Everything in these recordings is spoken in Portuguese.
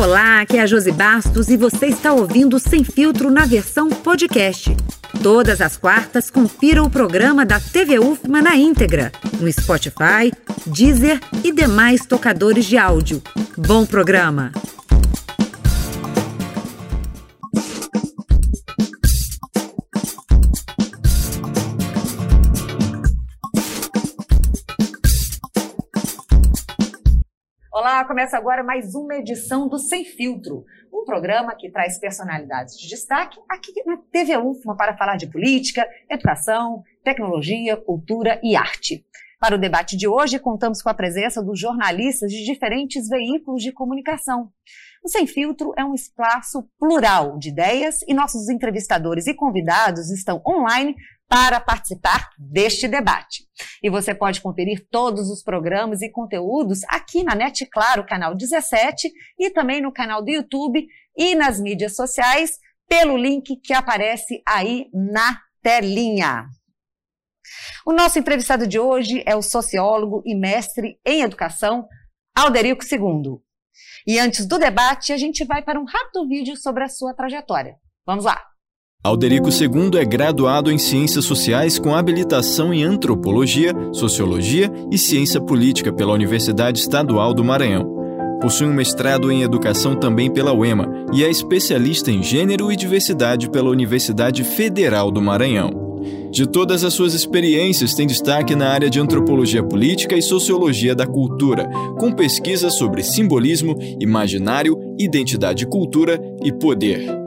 Olá, aqui é a Josi Bastos e você está ouvindo Sem Filtro na versão podcast. Todas as quartas, confira o programa da TV UFMA na íntegra, no Spotify, Deezer e demais tocadores de áudio. Bom programa! Começa agora mais uma edição do Sem Filtro, um programa que traz personalidades de destaque aqui na TV UFMA para falar de política, educação, tecnologia, cultura e arte. Para o debate de hoje, contamos com a presença dos jornalistas de diferentes veículos de comunicação. O Sem Filtro é um espaço plural de ideias e nossos entrevistadores e convidados estão online para participar deste debate. E você pode conferir todos os programas e conteúdos aqui na NET Claro, canal 17, e também no canal do YouTube e nas mídias sociais, pelo link que aparece aí na telinha. O nosso entrevistado de hoje é o sociólogo e mestre em educação, Alderico II. E antes do debate, a gente vai para um rápido vídeo sobre a sua trajetória. Vamos lá! Alderico II é graduado em Ciências Sociais com habilitação em Antropologia, Sociologia e Ciência Política pela Universidade Estadual do Maranhão. Possui um mestrado em Educação também pela UEMA e é especialista em Gênero e Diversidade pela Universidade Federal do Maranhão. De todas as suas experiências, tem destaque na área de antropologia política e sociologia da cultura, com pesquisas sobre simbolismo, imaginário, identidade, cultura e poder.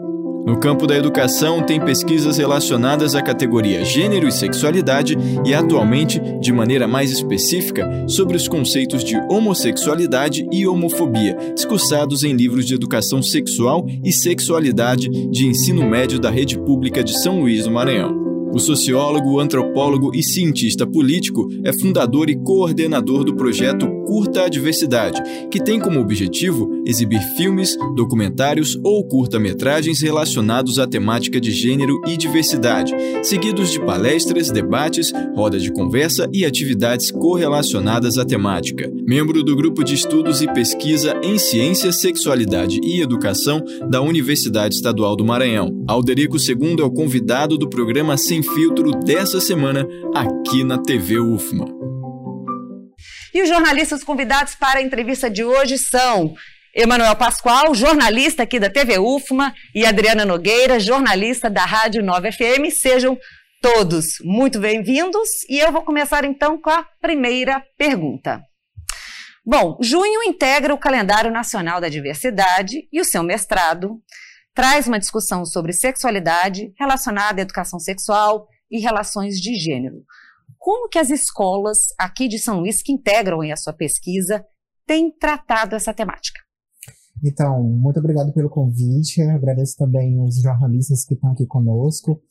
No campo da educação, tem pesquisas relacionadas à categoria gênero e sexualidade e, atualmente, de maneira mais específica, sobre os conceitos de homossexualidade e homofobia, discursados em livros de educação sexual e sexualidade de ensino médio da rede pública de São Luís do Maranhão. O sociólogo, antropólogo e cientista político é fundador e coordenador do projeto Curta a Diversidade, que tem como objetivo exibir filmes, documentários ou curta-metragens relacionados à temática de gênero e diversidade, seguidos de palestras, debates, rodas de conversa e atividades correlacionadas à temática. Membro do grupo de estudos e pesquisa em ciência, sexualidade e educação da Universidade Estadual do Maranhão. Alderico II é o convidado do programa Sem Filtro dessa semana aqui na TV UFMA. E os jornalistas convidados para a entrevista de hoje são Emanuel Pascoal, jornalista aqui da TV UFMA, e Adriana Nogueira, jornalista da Rádio 9 FM. Sejam todos muito bem-vindos e eu vou começar então com a primeira pergunta. Bom, junho integra o calendário nacional da diversidade e o seu mestrado traz uma discussão sobre sexualidade relacionada à educação sexual e relações de gênero. Como que as escolas aqui de São Luís, que integram a sua pesquisa, têm tratado essa temática? Então, muito obrigado pelo convite. agradeço também os jornalistas que estão aqui conosco.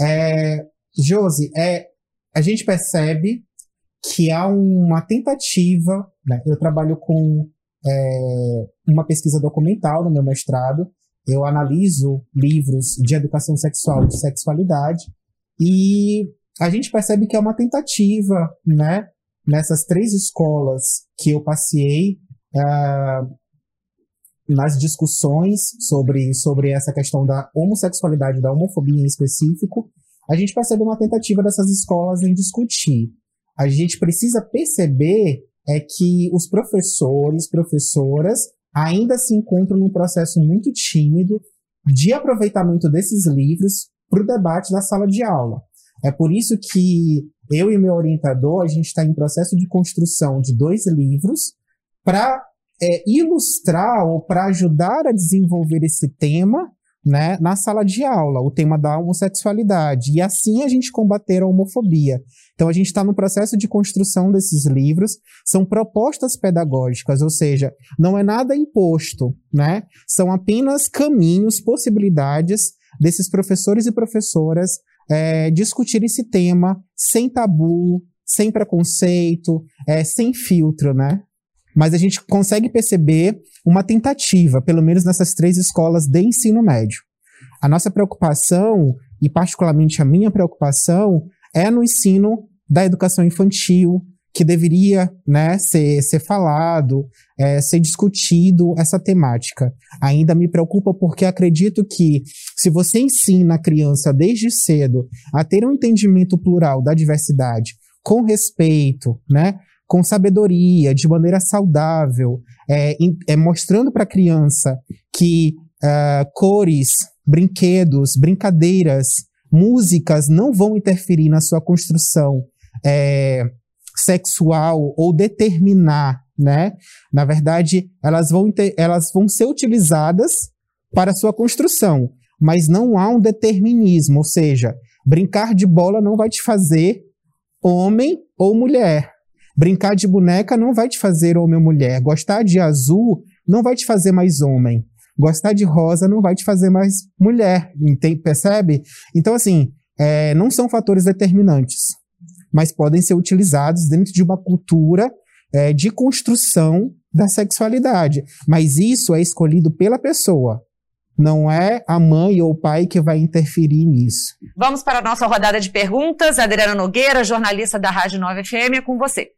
É, Josi, é, a gente percebe que há uma tentativa. Né, eu trabalho com é, uma pesquisa documental no meu mestrado, eu analiso livros de educação sexual e de sexualidade e a gente percebe que é uma tentativa, né, nessas três escolas que eu passei uh, nas discussões sobre, sobre essa questão da homossexualidade, da homofobia em específico, a gente percebe uma tentativa dessas escolas em discutir. A gente precisa perceber é que os professores, professoras ainda se encontram num processo muito tímido de aproveitamento desses livros para o debate da sala de aula. É por isso que eu e meu orientador, a gente está em processo de construção de dois livros para é, ilustrar ou para ajudar a desenvolver esse tema né, na sala de aula, o tema da homossexualidade. E assim a gente combater a homofobia. Então a gente está no processo de construção desses livros, são propostas pedagógicas, ou seja, não é nada imposto, né? São apenas caminhos, possibilidades desses professores e professoras é, discutir esse tema sem tabu, sem preconceito, é, sem filtro, né? Mas a gente consegue perceber uma tentativa, pelo menos nessas três escolas de ensino médio. A nossa preocupação, e particularmente a minha preocupação, é no ensino da educação infantil, que deveria né, ser, ser falado, é, ser discutido essa temática. Ainda me preocupa porque acredito que se você ensina a criança desde cedo a ter um entendimento plural da diversidade, com respeito, né, com sabedoria, de maneira saudável, é, é mostrando para a criança que uh, cores, brinquedos, brincadeiras, músicas não vão interferir na sua construção é, sexual ou determinar, né? Na verdade, elas vão, elas vão ser utilizadas para sua construção, mas não há um determinismo, ou seja, brincar de bola não vai te fazer homem ou mulher. Brincar de boneca não vai te fazer homem ou mulher. Gostar de azul não vai te fazer mais homem. Gostar de rosa não vai te fazer mais mulher. Entende? Percebe? Então, assim, é, não são fatores determinantes mas podem ser utilizados dentro de uma cultura é, de construção da sexualidade. Mas isso é escolhido pela pessoa. Não é a mãe ou o pai que vai interferir nisso. Vamos para a nossa rodada de perguntas. Adriana Nogueira, jornalista da Rádio 9 FM, é com você.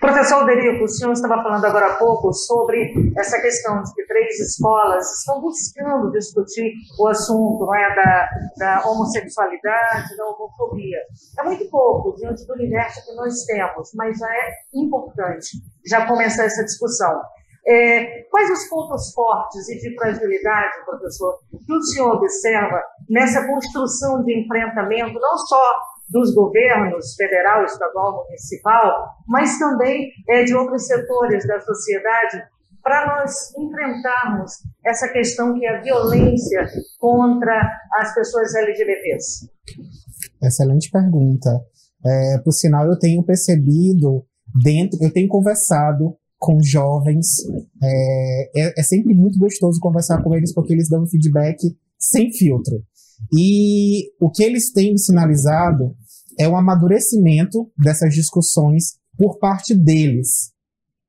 Professor Derico, o senhor estava falando agora há pouco sobre essa questão de que três escolas estão buscando discutir o assunto não é, da, da homossexualidade, da homofobia. É muito pouco diante do universo que nós temos, mas já é importante já começar essa discussão. É, quais os pontos fortes e de fragilidade, professor, que o senhor observa nessa construção de enfrentamento, não só dos governos federal, estadual, municipal, mas também é, de outros setores da sociedade, para nós enfrentarmos essa questão que é a violência contra as pessoas LGBTs? Excelente pergunta. É, por sinal, eu tenho percebido dentro, eu tenho conversado com jovens. É, é, é, sempre muito gostoso conversar com eles porque eles dão feedback sem filtro. E o que eles têm sinalizado é o amadurecimento dessas discussões por parte deles.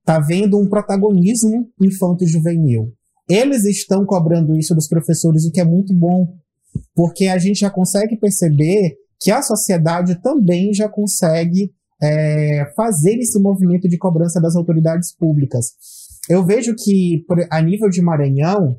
Tá vendo um protagonismo infanto-juvenil. Eles estão cobrando isso dos professores, o que é muito bom, porque a gente já consegue perceber que a sociedade também já consegue é, fazer esse movimento de cobrança das autoridades públicas. Eu vejo que, a nível de Maranhão,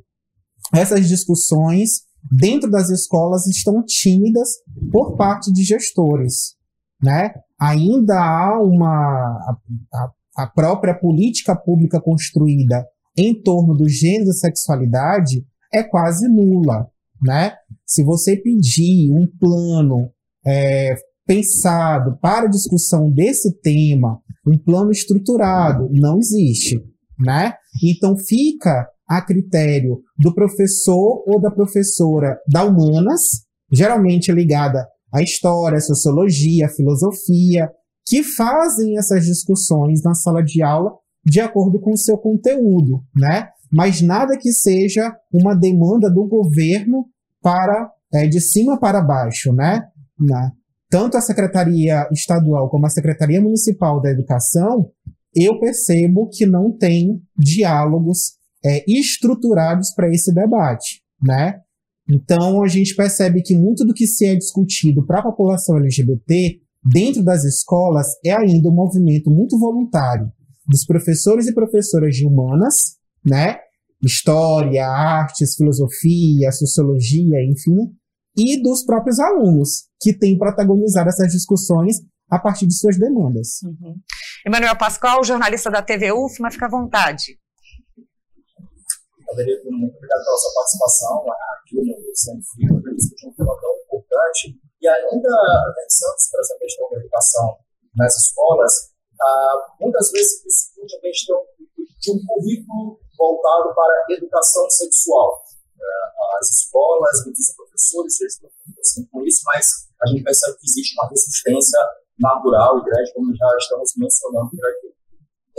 essas discussões dentro das escolas estão tímidas por parte de gestores, né? Ainda há uma a, a própria política pública construída em torno do gênero e sexualidade é quase nula, né? Se você pedir um plano é, pensado para discussão desse tema, um plano estruturado, não existe, né? Então fica a critério do professor ou da professora da humanas, geralmente ligada à história, à sociologia, à filosofia, que fazem essas discussões na sala de aula de acordo com o seu conteúdo, né? Mas nada que seja uma demanda do governo para é, de cima para baixo, né? Na, tanto a Secretaria Estadual como a Secretaria Municipal da Educação, eu percebo que não tem diálogos é, estruturados para esse debate, né? Então a gente percebe que muito do que se é discutido para a população LGBT dentro das escolas é ainda um movimento muito voluntário dos professores e professoras de humanas, né? História, artes, filosofia, sociologia, enfim, e dos próprios alunos que têm protagonizado essas discussões a partir de suas demandas. Uhum. Emanuel Pascoal, jornalista da TV UFMA, fica à vontade. Aderir, muito obrigado pela sua participação aqui no Sem Fio, né, discutir um tão importante. E ainda pensando sobre essa questão da educação nas escolas, ah, muitas vezes se discute a questão de um currículo voltado para a educação sexual. É, as escolas, muitos professores, eles preocupam com isso, mas a gente percebe que existe uma resistência natural e grande, como já estamos mencionando aqui.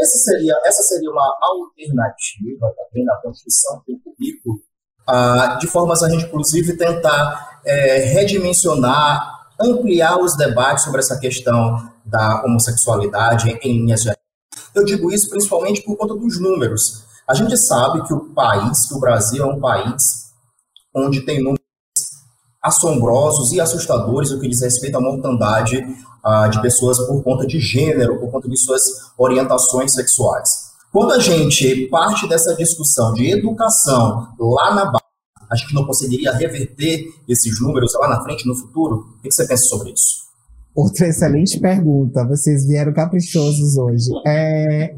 Essa seria, essa seria uma alternativa também na construção do currículo, ah, de formas a gente, inclusive, tentar é, redimensionar, ampliar os debates sobre essa questão da homossexualidade em linhas gerais. Eu digo isso principalmente por conta dos números. A gente sabe que o país, que o Brasil é um país onde tem números assombrosos e assustadores no que diz respeito à mortandade ah, de pessoas por conta de gênero, por conta de suas orientações sexuais. Quando a gente parte dessa discussão de educação lá na base, a gente não conseguiria reverter esses números lá na frente, no futuro? O que você pensa sobre isso? Outra excelente pergunta. Vocês vieram caprichosos hoje. É...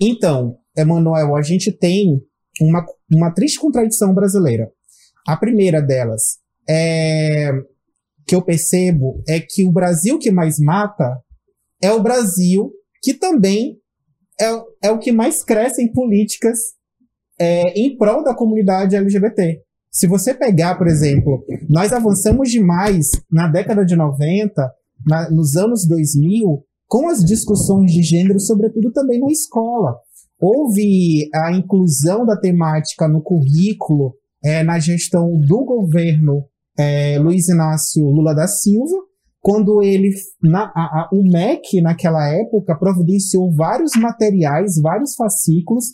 Então, Emanuel, a gente tem uma, uma triste contradição brasileira. A primeira delas é que eu percebo é que o Brasil que mais mata é o Brasil que também é, é o que mais cresce em políticas é, em prol da comunidade LGBT. Se você pegar, por exemplo, nós avançamos demais na década de 90, na, nos anos 2000, com as discussões de gênero, sobretudo também na escola. Houve a inclusão da temática no currículo é, na gestão do governo é, Luiz Inácio Lula da Silva, quando ele, na, a, a, o MEC, naquela época, providenciou vários materiais, vários fascículos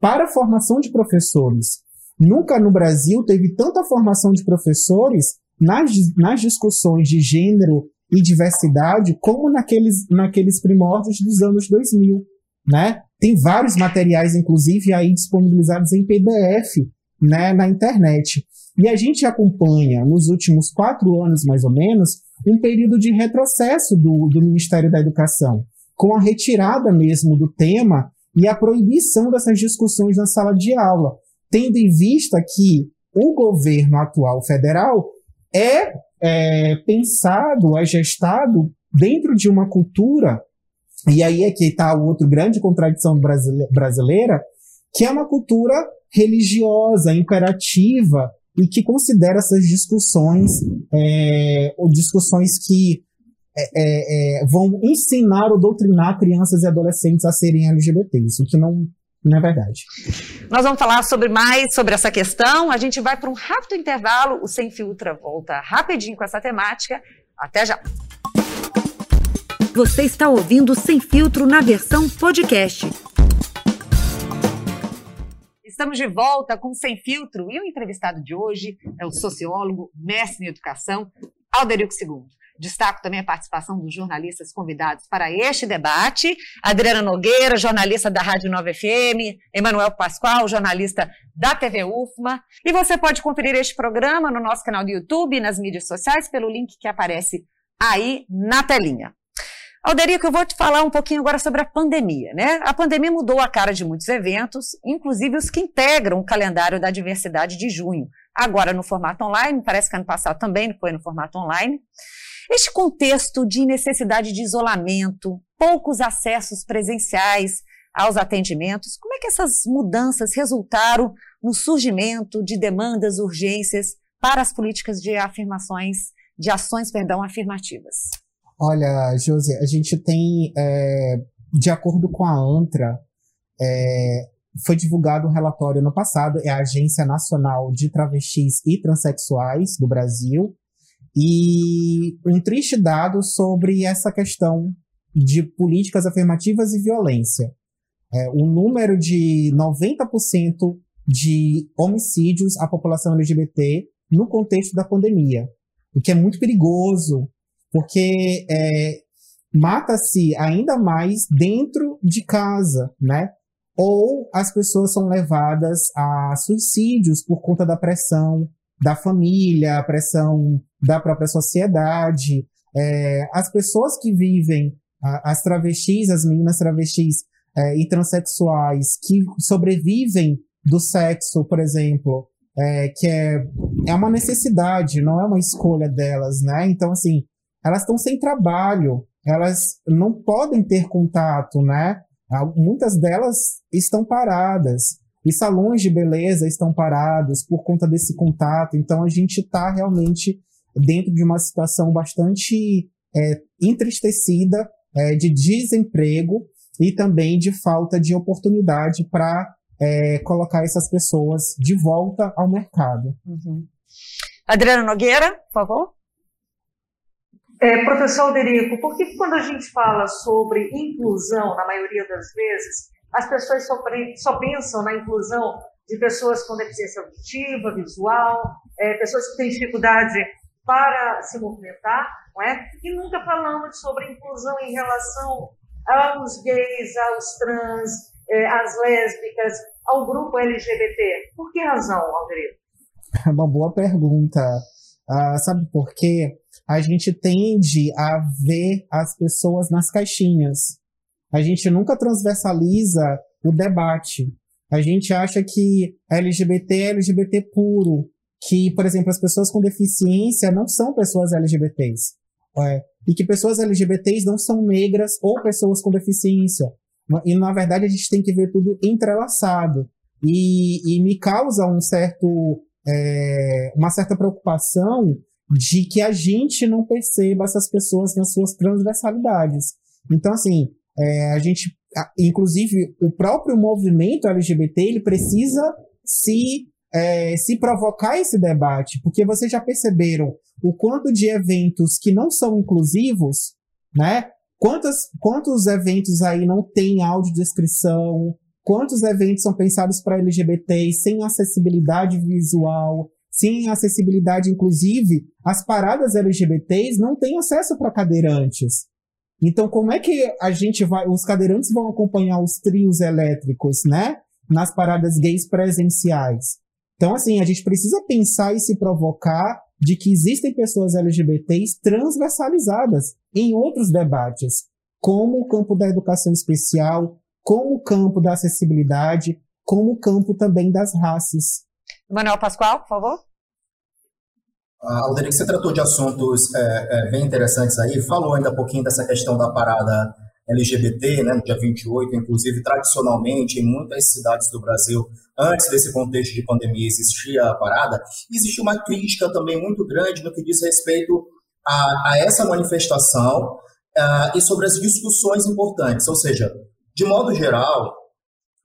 para a formação de professores. Nunca no Brasil teve tanta formação de professores nas, nas discussões de gênero e diversidade como naqueles, naqueles primórdios dos anos 2000, né? Tem vários materiais, inclusive, aí disponibilizados em PDF, né, na internet. E a gente acompanha, nos últimos quatro anos mais ou menos, um período de retrocesso do, do Ministério da Educação, com a retirada mesmo do tema e a proibição dessas discussões na sala de aula, tendo em vista que o governo atual federal é, é pensado, é gestado dentro de uma cultura, e aí é que está outra grande contradição brasileira, que é uma cultura religiosa, imperativa, e que considera essas discussões é, ou discussões que é, é, é, vão ensinar ou doutrinar crianças e adolescentes a serem LGBTs, o que não, não é verdade. Nós vamos falar sobre mais sobre essa questão. A gente vai para um rápido intervalo. O Sem Filtra volta rapidinho com essa temática. Até já. Você está ouvindo Sem Filtro na versão podcast. Estamos de volta com Sem Filtro e o entrevistado de hoje é o sociólogo, mestre em educação, Alderico II. Destaco também a participação dos jornalistas convidados para este debate. Adriana Nogueira, jornalista da Rádio Nova FM, Emanuel Pascoal, jornalista da TV UFMA. E você pode conferir este programa no nosso canal do YouTube e nas mídias sociais pelo link que aparece aí na telinha. Alderico, eu vou te falar um pouquinho agora sobre a pandemia, né? A pandemia mudou a cara de muitos eventos, inclusive os que integram o calendário da diversidade de junho. Agora no formato online, parece que ano passado também foi no formato online. Este contexto de necessidade de isolamento, poucos acessos presenciais aos atendimentos, como é que essas mudanças resultaram no surgimento de demandas, urgências para as políticas de afirmações, de ações, perdão, afirmativas? Olha, Josi, a gente tem, é, de acordo com a ANTRA, é, foi divulgado um relatório no passado, é a Agência Nacional de Travestis e Transsexuais do Brasil, e um triste dado sobre essa questão de políticas afirmativas e violência. É, o número de 90% de homicídios à população LGBT no contexto da pandemia, o que é muito perigoso, porque é, mata-se ainda mais dentro de casa, né? Ou as pessoas são levadas a suicídios por conta da pressão da família, a pressão da própria sociedade. É, as pessoas que vivem, as travestis, as meninas travestis é, e transexuais que sobrevivem do sexo, por exemplo, é, que é, é uma necessidade, não é uma escolha delas, né? Então, assim, elas estão sem trabalho, elas não podem ter contato, né? Muitas delas estão paradas. E salões de beleza estão parados por conta desse contato. Então a gente está realmente dentro de uma situação bastante é, entristecida é, de desemprego e também de falta de oportunidade para é, colocar essas pessoas de volta ao mercado. Uhum. Adriana Nogueira, por favor. É, professor Alderico, por que quando a gente fala sobre inclusão, na maioria das vezes, as pessoas só, só pensam na inclusão de pessoas com deficiência auditiva, visual, é, pessoas que têm dificuldade para se movimentar, não é? E nunca falamos sobre inclusão em relação aos gays, aos trans, é, às lésbicas, ao grupo LGBT. Por que razão, Alderito? É uma boa pergunta. Uh, sabe por quê? A gente tende a ver as pessoas nas caixinhas. A gente nunca transversaliza o debate. A gente acha que LGBT é LGBT puro, que, por exemplo, as pessoas com deficiência não são pessoas LGBTs. É, e que pessoas LGBTs não são negras ou pessoas com deficiência. E, na verdade, a gente tem que ver tudo entrelaçado. E, e me causa um certo, é, uma certa preocupação de que a gente não perceba essas pessoas nas suas transversalidades. Então, assim, é, a gente, inclusive, o próprio movimento LGBT, ele precisa se, é, se provocar esse debate, porque vocês já perceberam o quanto de eventos que não são inclusivos, né? Quantos, quantos eventos aí não tem audiodescrição? Quantos eventos são pensados para LGBTs sem acessibilidade visual, sem acessibilidade, inclusive, as paradas LGBTs não têm acesso para cadeirantes. Então, como é que a gente vai, os cadeirantes vão acompanhar os trios elétricos, né? Nas paradas gays presenciais. Então, assim, a gente precisa pensar e se provocar de que existem pessoas LGBTs transversalizadas em outros debates, como o campo da educação especial, como o campo da acessibilidade, como o campo também das raças. Manuel Pascoal, por favor. Ah, Alderic, você tratou de assuntos é, é, bem interessantes aí, falou ainda um pouquinho dessa questão da parada LGBT, né, no dia 28, inclusive tradicionalmente em muitas cidades do Brasil, antes desse contexto de pandemia existia a parada, existe uma crítica também muito grande no que diz respeito a, a essa manifestação uh, e sobre as discussões importantes, ou seja, de modo geral,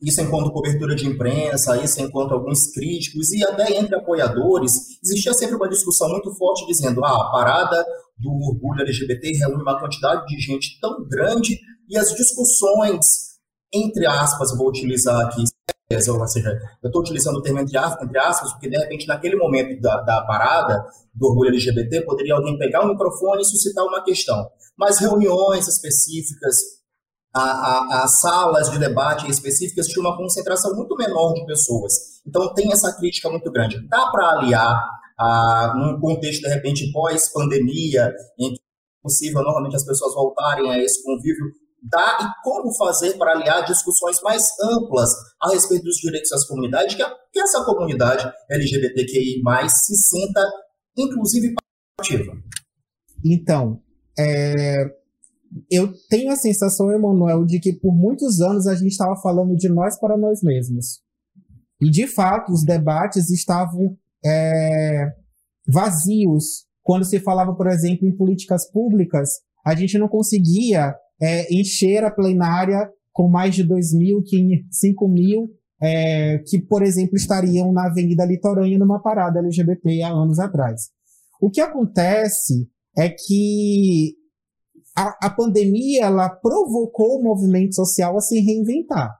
isso enquanto cobertura de imprensa, isso enquanto alguns críticos e até entre apoiadores, existia sempre uma discussão muito forte dizendo ah, a parada do orgulho LGBT reúne uma quantidade de gente tão grande e as discussões, entre aspas, vou utilizar aqui, ou seja, eu estou utilizando o termo entre aspas, porque de repente naquele momento da, da parada do orgulho LGBT poderia alguém pegar o microfone e suscitar uma questão. Mas reuniões específicas, a, a, salas de debate específicas tinha uma concentração muito menor de pessoas. Então tem essa crítica muito grande. Dá para aliar, a, num contexto, de repente, pós-pandemia, em que é possível normalmente as pessoas voltarem a esse convívio, dá e como fazer para aliar discussões mais amplas a respeito dos direitos das comunidades, que, que essa comunidade LGBTQI+, se sinta, inclusive, participativa. Então, é, eu tenho a sensação, Emanuel, de que por muitos anos a gente estava falando de nós para nós mesmos. E, de fato, os debates estavam é, vazios. Quando se falava, por exemplo, em políticas públicas, a gente não conseguia é, encher a plenária com mais de 2 mil, 5 mil, é, que, por exemplo, estariam na Avenida Litorânea numa parada LGBT há anos atrás. O que acontece é que a, a pandemia ela provocou o movimento social a se reinventar.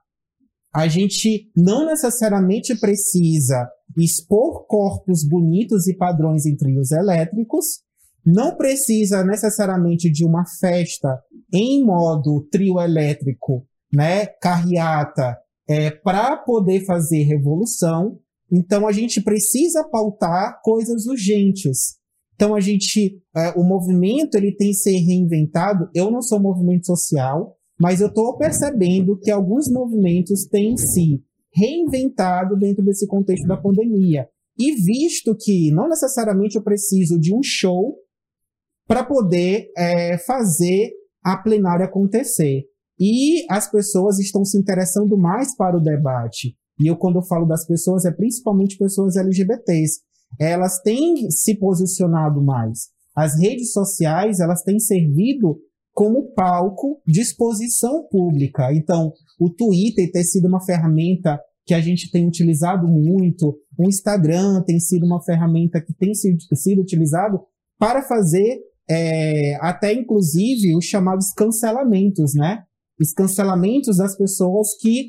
A gente não necessariamente precisa expor corpos bonitos e padrões em trios elétricos, não precisa necessariamente de uma festa em modo trio elétrico, né, carreata, é, para poder fazer revolução. Então a gente precisa pautar coisas urgentes. Então a gente, é, o movimento ele tem ser reinventado. Eu não sou movimento social, mas eu estou percebendo que alguns movimentos têm se reinventado dentro desse contexto da pandemia. E visto que não necessariamente eu preciso de um show para poder é, fazer a plenária acontecer. E as pessoas estão se interessando mais para o debate. E eu, quando eu falo das pessoas, é principalmente pessoas LGBTs elas têm se posicionado mais. As redes sociais, elas têm servido como palco de exposição pública. Então, o Twitter tem sido uma ferramenta que a gente tem utilizado muito, o Instagram tem sido uma ferramenta que tem sido, utilizado para fazer é, até inclusive os chamados cancelamentos, né? Os cancelamentos das pessoas que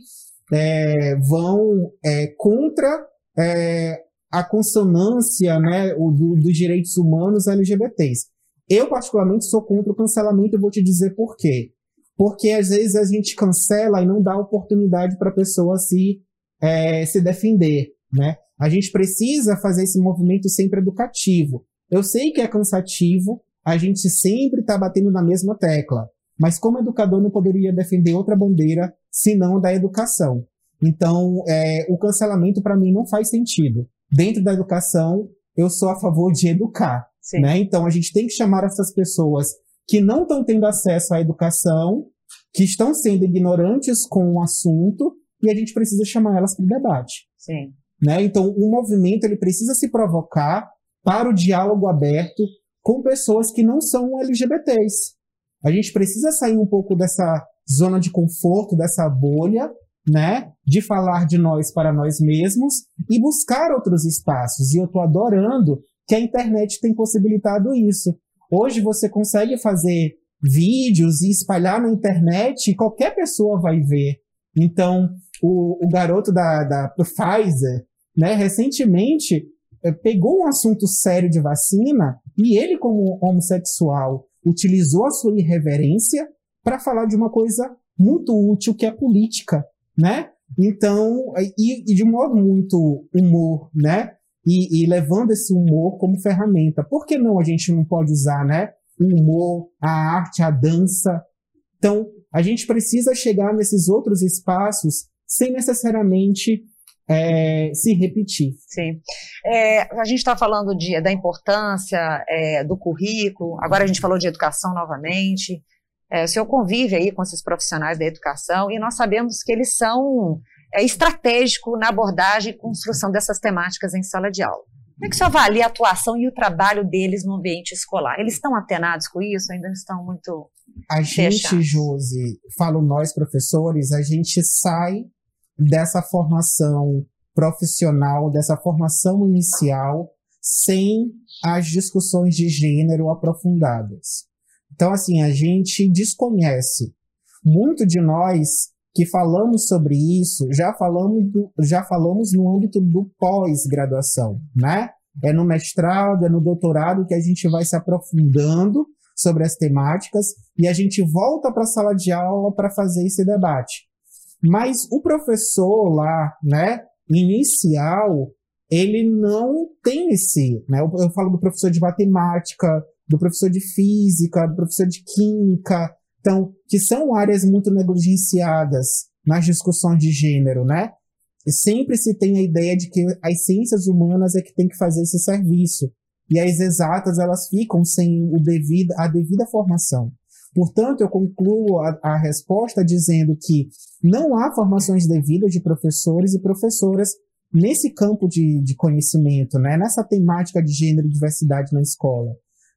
é, vão é, contra é, a consonância né, do, dos direitos humanos LGBTs. Eu, particularmente, sou contra o cancelamento e vou te dizer por quê. Porque às vezes a gente cancela e não dá oportunidade para a pessoa se, é, se defender. Né? A gente precisa fazer esse movimento sempre educativo. Eu sei que é cansativo, a gente sempre está batendo na mesma tecla. Mas como educador não poderia defender outra bandeira senão da educação. Então, é, o cancelamento para mim não faz sentido. Dentro da educação, eu sou a favor de educar. Né? Então, a gente tem que chamar essas pessoas que não estão tendo acesso à educação, que estão sendo ignorantes com o assunto, e a gente precisa chamar elas para o debate. Sim. Né? Então, o movimento ele precisa se provocar para o diálogo aberto com pessoas que não são LGBTs. A gente precisa sair um pouco dessa zona de conforto, dessa bolha, né? De falar de nós para nós mesmos e buscar outros espaços. E eu estou adorando que a internet tem possibilitado isso. Hoje você consegue fazer vídeos e espalhar na internet e qualquer pessoa vai ver. Então, o, o garoto da, da Pfizer, né, recentemente é, pegou um assunto sério de vacina e ele, como homossexual, utilizou a sua irreverência para falar de uma coisa muito útil que é política, né? Então, e, e de um modo muito humor, né? E, e, levando esse humor como ferramenta. Por que não a gente não pode usar, né? O humor, a arte, a dança. Então, a gente precisa chegar nesses outros espaços sem necessariamente é, se repetir. Sim. É, a gente está falando de, da importância é, do currículo, agora a gente falou de educação novamente. É, o senhor convive aí com esses profissionais da educação e nós sabemos que eles são é, estratégicos na abordagem e construção dessas temáticas em sala de aula. Como é que o senhor avalia a atuação e o trabalho deles no ambiente escolar? Eles estão atenados com isso? Ainda estão muito. A gente, Josi, falo nós professores, a gente sai dessa formação profissional, dessa formação inicial, sem as discussões de gênero aprofundadas. Então, assim, a gente desconhece. Muito de nós que falamos sobre isso já falamos, do, já falamos no âmbito do pós-graduação, né? É no mestrado, é no doutorado que a gente vai se aprofundando sobre as temáticas e a gente volta para a sala de aula para fazer esse debate. Mas o professor lá, né, inicial, ele não tem esse, né? Eu, eu falo do professor de matemática, do professor de física, do professor de química, então, que são áreas muito negligenciadas nas discussões de gênero, né? E sempre se tem a ideia de que as ciências humanas é que tem que fazer esse serviço. E as exatas, elas ficam sem o devido, a devida formação. Portanto, eu concluo a, a resposta dizendo que não há formações devidas de professores e professoras nesse campo de, de conhecimento, né? nessa temática de gênero e diversidade na escola.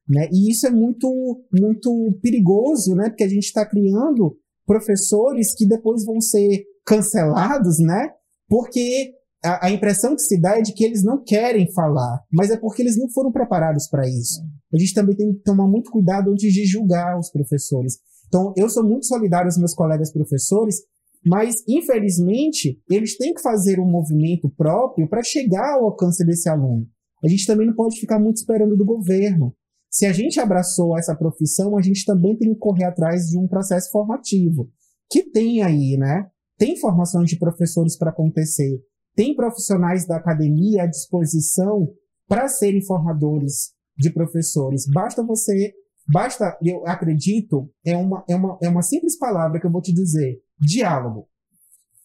Né? E isso é muito, muito perigoso, né? porque a gente está criando professores que depois vão ser cancelados, né? porque a, a, impressão que se dá é de que eles não querem falar, mas é porque eles não foram preparados para isso. A gente também tem que tomar muito cuidado antes de julgar os professores. Então, eu sou muito solidário aos meus colegas professores, mas, infelizmente, eles têm que fazer um movimento próprio para chegar ao alcance desse aluno. A gente também não pode ficar muito esperando do governo. Se a gente abraçou essa profissão, a gente também tem que correr atrás de um processo formativo, que tem aí, né? Tem formações de professores para acontecer, tem profissionais da academia à disposição para serem formadores de professores. Basta você, basta, eu acredito, é uma, é uma, é uma simples palavra que eu vou te dizer: diálogo.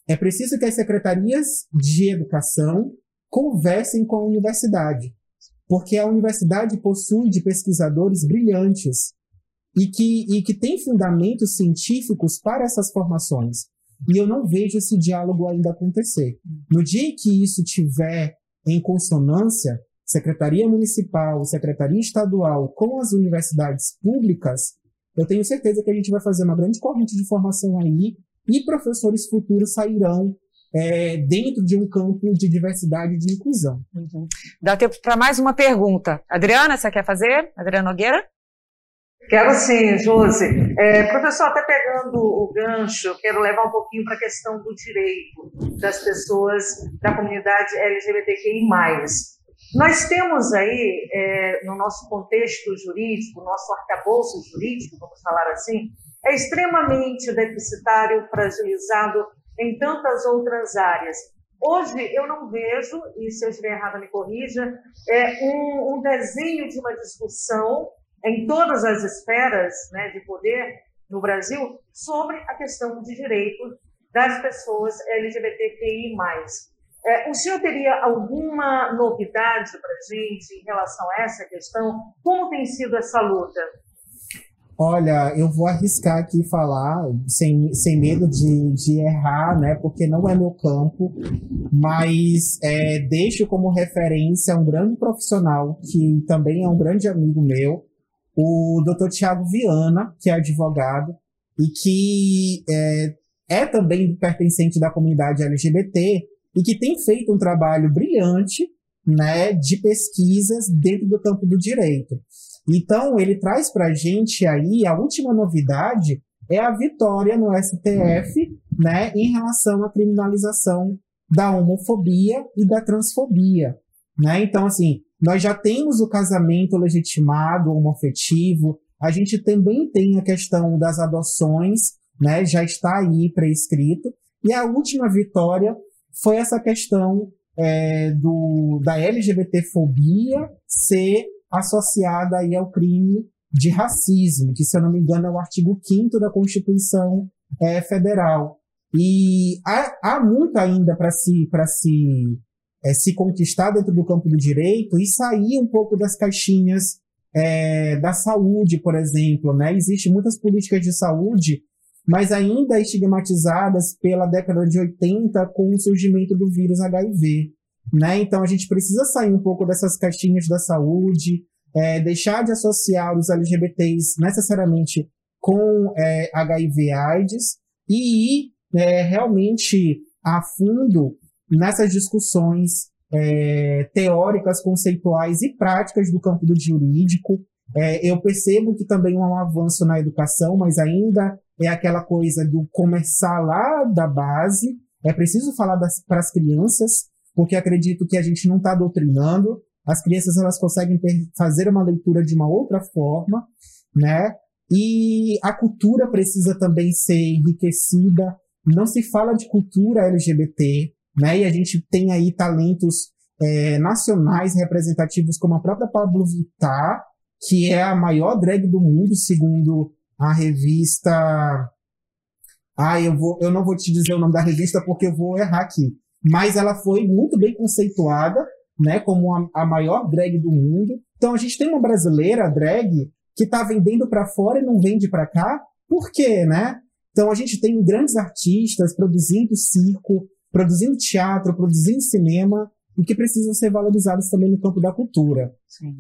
É preciso que as secretarias de educação conversem com a universidade, porque a universidade possui de pesquisadores brilhantes e que, e que tem fundamentos científicos para essas formações. E eu não vejo esse diálogo ainda acontecer. No dia que isso tiver em consonância, Secretaria Municipal, Secretaria Estadual com as universidades públicas, eu tenho certeza que a gente vai fazer uma grande corrente de formação aí e professores futuros sairão é, dentro de um campo de diversidade e de inclusão. Uhum. Dá tempo para mais uma pergunta. Adriana, você quer fazer? Adriana Nogueira? Quero sim, Josi. É, professor, até pegando o gancho, quero levar um pouquinho para a questão do direito das pessoas da comunidade LGBTQI. Nós temos aí, é, no nosso contexto jurídico, nosso arcabouço jurídico, vamos falar assim, é extremamente deficitário, fragilizado em tantas outras áreas. Hoje eu não vejo, e se eu estiver errada me corrija, é um, um desenho de uma discussão em todas as esferas né, de poder no Brasil sobre a questão de direito das pessoas LGBTQI+. É, o senhor teria alguma novidade para a gente em relação a essa questão? Como tem sido essa luta? Olha, eu vou arriscar aqui falar, sem, sem medo de, de errar, né? Porque não é meu campo, mas é, deixo como referência um grande profissional, que também é um grande amigo meu, o Dr. Tiago Viana, que é advogado e que é, é também pertencente da comunidade LGBT e que tem feito um trabalho brilhante né, de pesquisas dentro do campo do direito. Então, ele traz para a gente aí a última novidade é a vitória no STF né, em relação à criminalização da homofobia e da transfobia. Né? Então, assim, nós já temos o casamento legitimado, homofetivo, a gente também tem a questão das adoções, né? já está aí prescrito, e a última vitória foi essa questão é, do, da LGBTfobia ser associada aí ao crime de racismo, que, se eu não me engano, é o artigo 5 da Constituição é, Federal. E há, há muito ainda para se, se é, se conquistar dentro do campo do direito e sair um pouco das caixinhas é, da saúde, por exemplo. Né? Existem muitas políticas de saúde, mas ainda estigmatizadas pela década de 80 com o surgimento do vírus HIV. Né? Então a gente precisa sair um pouco dessas caixinhas da saúde, é, deixar de associar os LGBTs necessariamente com é, HIV/AIDS e ir é, realmente a fundo nessas discussões é, teóricas, conceituais e práticas do campo do jurídico. É, eu percebo que também há um avanço na educação, mas ainda é aquela coisa do começar lá da base. É preciso falar para as crianças, porque acredito que a gente não está doutrinando. As crianças elas conseguem fazer uma leitura de uma outra forma, né? E a cultura precisa também ser enriquecida. Não se fala de cultura LGBT, né? E a gente tem aí talentos é, nacionais representativos como a própria Pablo Vittar, que é a maior drag do mundo, segundo a revista. Ah, eu, vou, eu não vou te dizer o nome da revista porque eu vou errar aqui. Mas ela foi muito bem conceituada, né, como a, a maior drag do mundo. Então a gente tem uma brasileira drag que está vendendo para fora e não vende para cá. Por quê, né? Então a gente tem grandes artistas produzindo circo, produzindo teatro, produzindo cinema, e que precisam ser valorizados também no campo da cultura.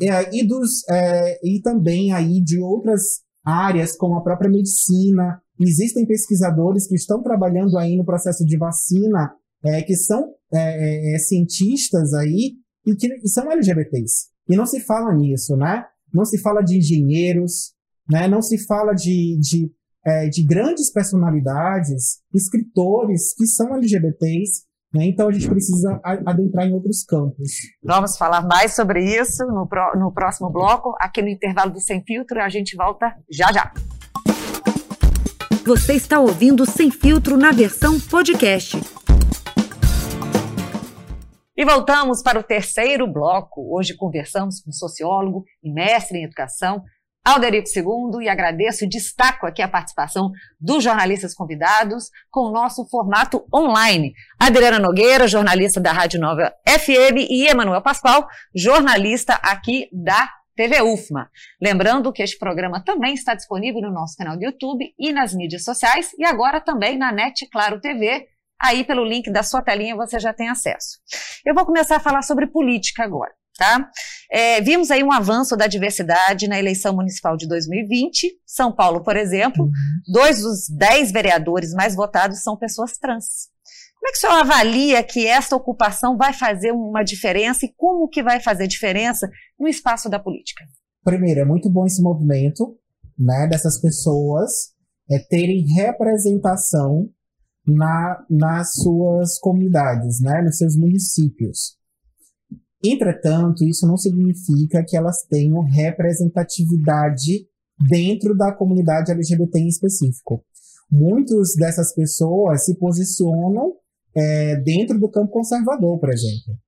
É, e, dos, é, e também aí de outras áreas, como a própria medicina. Existem pesquisadores que estão trabalhando aí no processo de vacina, é, que são é, é, cientistas aí e que e são LGBTs. E não se fala nisso, né? Não se fala de engenheiros, né? não se fala de, de é, de grandes personalidades, escritores que são LGBTs, né? então a gente precisa adentrar em outros campos. Vamos falar mais sobre isso no, pro, no próximo bloco, aqui no intervalo do Sem Filtro, a gente volta já já. Você está ouvindo Sem Filtro na versão podcast. E voltamos para o terceiro bloco. Hoje conversamos com sociólogo e mestre em educação, Alderico II e agradeço e destaco aqui a participação dos jornalistas convidados com o nosso formato online. Adriana Nogueira, jornalista da Rádio Nova FM e Emanuel Pascoal, jornalista aqui da TV UFMA. Lembrando que este programa também está disponível no nosso canal do YouTube e nas mídias sociais e agora também na NET Claro TV. Aí pelo link da sua telinha você já tem acesso. Eu vou começar a falar sobre política agora. Tá? É, vimos aí um avanço da diversidade na eleição municipal de 2020. São Paulo, por exemplo, uhum. dois dos dez vereadores mais votados são pessoas trans. Como é que o senhor avalia que essa ocupação vai fazer uma diferença e como que vai fazer diferença no espaço da política? Primeiro, é muito bom esse movimento, né, dessas pessoas é, terem representação na, nas suas comunidades, né, nos seus municípios. Entretanto, isso não significa que elas tenham representatividade dentro da comunidade LGBT em específico. Muitas dessas pessoas se posicionam é, dentro do campo conservador, por exemplo.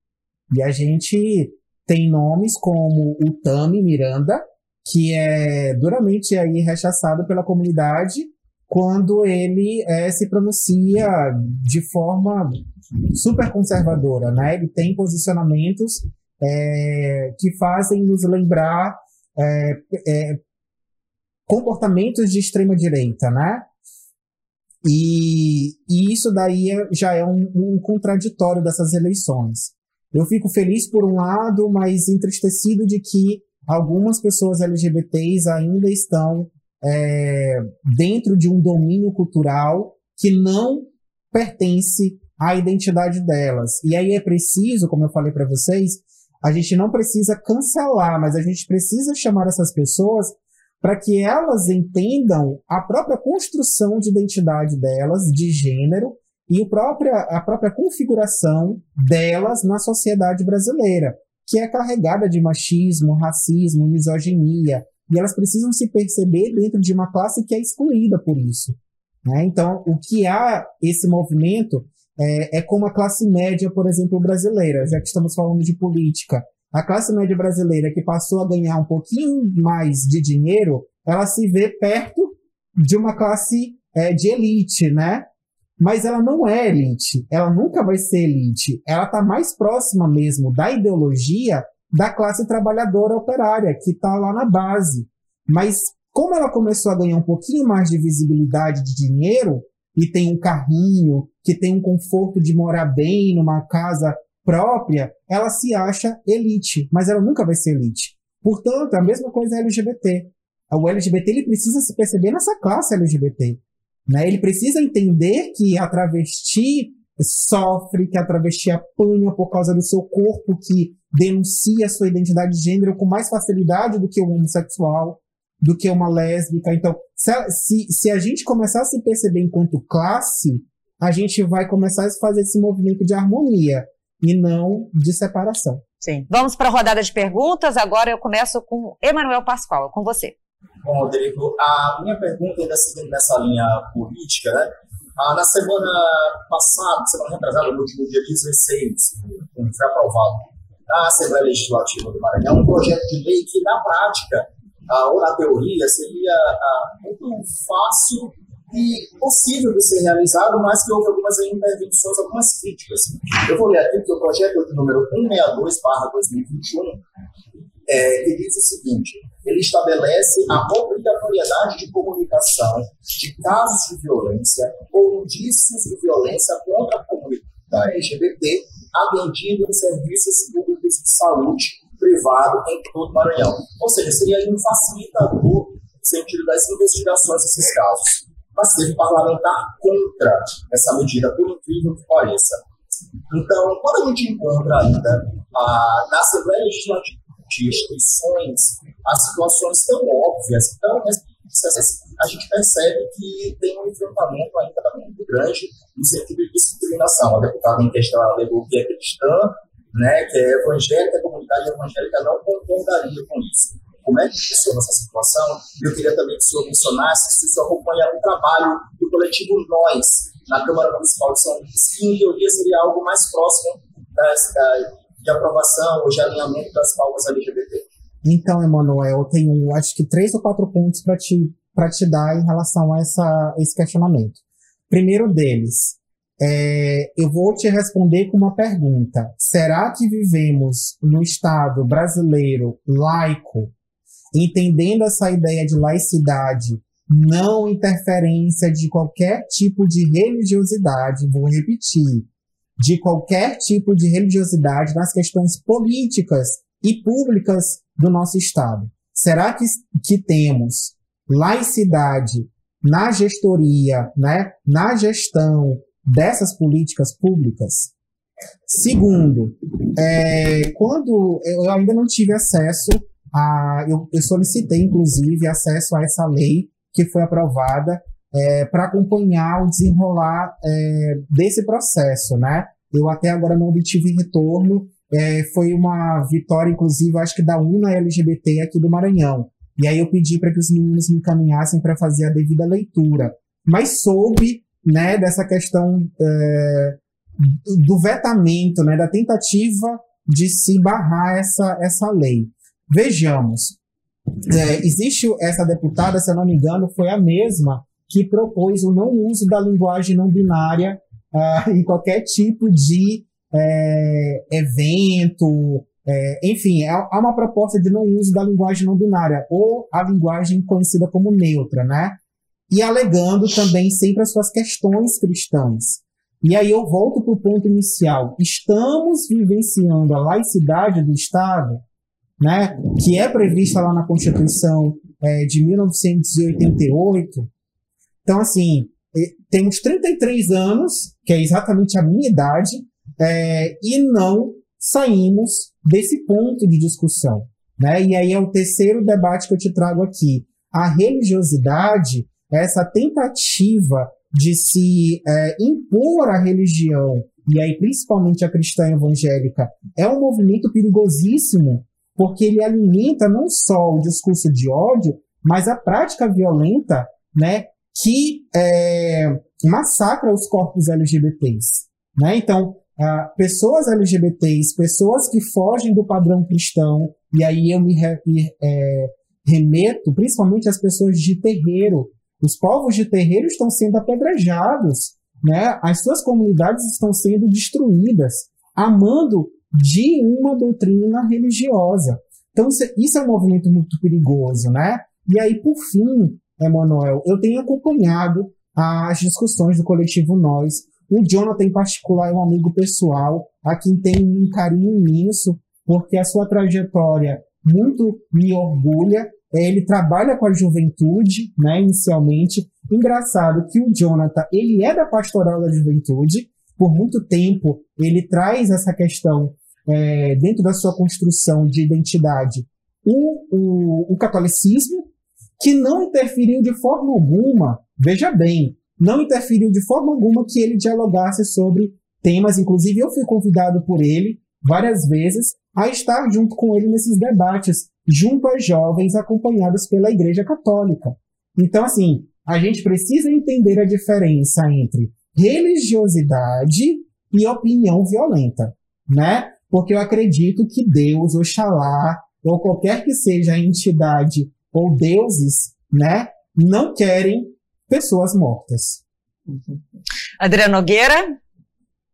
E a gente tem nomes como o Tami Miranda, que é duramente aí rechaçado pela comunidade quando ele é, se pronuncia de forma super conservadora, né? Ele tem posicionamentos é, que fazem nos lembrar é, é comportamentos de extrema direita, né? E, e isso daí é, já é um, um contraditório dessas eleições. Eu fico feliz por um lado, mas entristecido de que algumas pessoas LGBTs ainda estão é, dentro de um domínio cultural que não pertence à identidade delas. E aí é preciso, como eu falei para vocês, a gente não precisa cancelar, mas a gente precisa chamar essas pessoas para que elas entendam a própria construção de identidade delas, de gênero, e o própria, a própria configuração delas na sociedade brasileira, que é carregada de machismo, racismo, misoginia, e elas precisam se perceber dentro de uma classe que é excluída por isso. Né? Então, o que há esse movimento é, é como a classe média, por exemplo, brasileira, já que estamos falando de política. A classe média brasileira que passou a ganhar um pouquinho mais de dinheiro, ela se vê perto de uma classe é, de elite, né? Mas ela não é elite, ela nunca vai ser elite. Ela está mais próxima mesmo da ideologia da classe trabalhadora operária, que está lá na base. Mas como ela começou a ganhar um pouquinho mais de visibilidade de dinheiro, e tem um carrinho, que tem um conforto de morar bem numa casa própria, ela se acha elite, mas ela nunca vai ser elite. Portanto, a mesma coisa é LGBT. O LGBT ele precisa se perceber nessa classe LGBT. Né? Ele precisa entender que a travesti sofre, que a travesti apanha por causa do seu corpo, que denuncia sua identidade de gênero com mais facilidade do que o homossexual, do que uma lésbica. Então, se, se, se a gente começar a se perceber enquanto classe, a gente vai começar a fazer esse movimento de harmonia e não de separação. Sim. Vamos para a rodada de perguntas. Agora eu começo com Emanuel Pascoal, com você. Bom, Rodrigo, a minha pergunta ainda seguindo nessa linha política, né? Ah, na semana passada, semana retrasada, no último dia 16, foi aprovado na Assembleia Legislativa do Maranhão um projeto de lei que, na prática, ah, ou na teoria, seria ah, muito fácil e possível de ser realizado, mas que houve algumas intervenções, algumas críticas. Eu vou ler aqui que o projeto de número 162-2021 é, diz o seguinte: ele estabelece a obrigatoriedade de comunicação de casos de violência ou indícios de violência contra a comunidade LGBT atendido em serviços públicos de saúde privado em todo o Maranhão. Ou seja, seria um facilitador no sentido das investigações desses casos. Mas teve parlamentar contra essa medida, por incrível que pareça. Então, quando a gente encontra ainda ah, na Assembleia Legislativa de instituições, as situações tão óbvias, tão a gente percebe que tem um enfrentamento ainda muito grande no sentido de discriminação. A deputada em questão alegou que é cristã, né, que é evangélica, a comunidade evangélica não concordaria com isso. Como é que funciona essa situação? Eu queria também que o senhor mencionasse se o acompanha o trabalho do coletivo Nós, na Câmara Municipal de São Luís, que em teoria seria algo mais próximo das, da, de aprovação ou de alinhamento das pautas LGBT. Então, Emanuel, eu tenho acho que três ou quatro pontos para te, te dar em relação a essa, esse questionamento. Primeiro deles, é, eu vou te responder com uma pergunta. Será que vivemos no Estado brasileiro laico, entendendo essa ideia de laicidade, não interferência de qualquer tipo de religiosidade? Vou repetir de qualquer tipo de religiosidade nas questões políticas e públicas do nosso Estado. Será que, que temos laicidade na gestoria, né, na gestão dessas políticas públicas? Segundo, é, quando eu ainda não tive acesso a, eu, eu solicitei, inclusive, acesso a essa lei que foi aprovada é, para acompanhar o desenrolar é, desse processo, né? Eu até agora não obtive retorno. É, foi uma vitória, inclusive, acho que da UNA LGBT aqui do Maranhão. E aí eu pedi para que os meninos me encaminhassem para fazer a devida leitura. Mas soube, né, dessa questão é, do vetamento, né, da tentativa de se barrar essa, essa lei. Vejamos, é, existe essa deputada, se eu não me engano, foi a mesma que propôs o não uso da linguagem não binária uh, em qualquer tipo de é, evento, é, enfim, há uma proposta de não uso da linguagem não binária, ou a linguagem conhecida como neutra, né? E alegando também sempre as suas questões cristãs. E aí eu volto para o ponto inicial. Estamos vivenciando a laicidade do Estado, né, que é prevista lá na Constituição é, de 1988. Então, assim, temos 33 anos, que é exatamente a minha idade, é, e não saímos desse ponto de discussão. Né? E aí é o terceiro debate que eu te trago aqui. A religiosidade, essa tentativa de se é, impor a religião, e aí principalmente a cristã evangélica, é um movimento perigosíssimo, porque ele alimenta não só o discurso de ódio, mas a prática violenta, né, que é, massacra os corpos LGBTs. Né? Então, uh, pessoas LGBTs, pessoas que fogem do padrão cristão, e aí eu me, re, é, remeto principalmente às pessoas de terreiro, os povos de terreiro estão sendo apedrejados, né? As suas comunidades estão sendo destruídas, amando de uma doutrina religiosa. Então isso, é, é um movimento muito perigoso, né? E aí, por fim, Emanuel, eu tenho acompanhado as discussões do coletivo Nós. O Jonathan, em particular, é um amigo pessoal, a quem tem um carinho imenso, porque a sua trajetória muito me orgulha é, ele trabalha com a juventude, né, inicialmente. Engraçado que o Jonathan, ele é da pastoral da juventude, por muito tempo ele traz essa questão é, dentro da sua construção de identidade, o, o, o catolicismo, que não interferiu de forma alguma, veja bem, não interferiu de forma alguma que ele dialogasse sobre temas, inclusive eu fui convidado por ele várias vezes a estar junto com ele nesses debates, junto a jovens acompanhados pela Igreja Católica. Então, assim, a gente precisa entender a diferença entre religiosidade e opinião violenta, né? Porque eu acredito que Deus, Oxalá, ou qualquer que seja a entidade ou deuses, né, não querem pessoas mortas. Adriana Nogueira,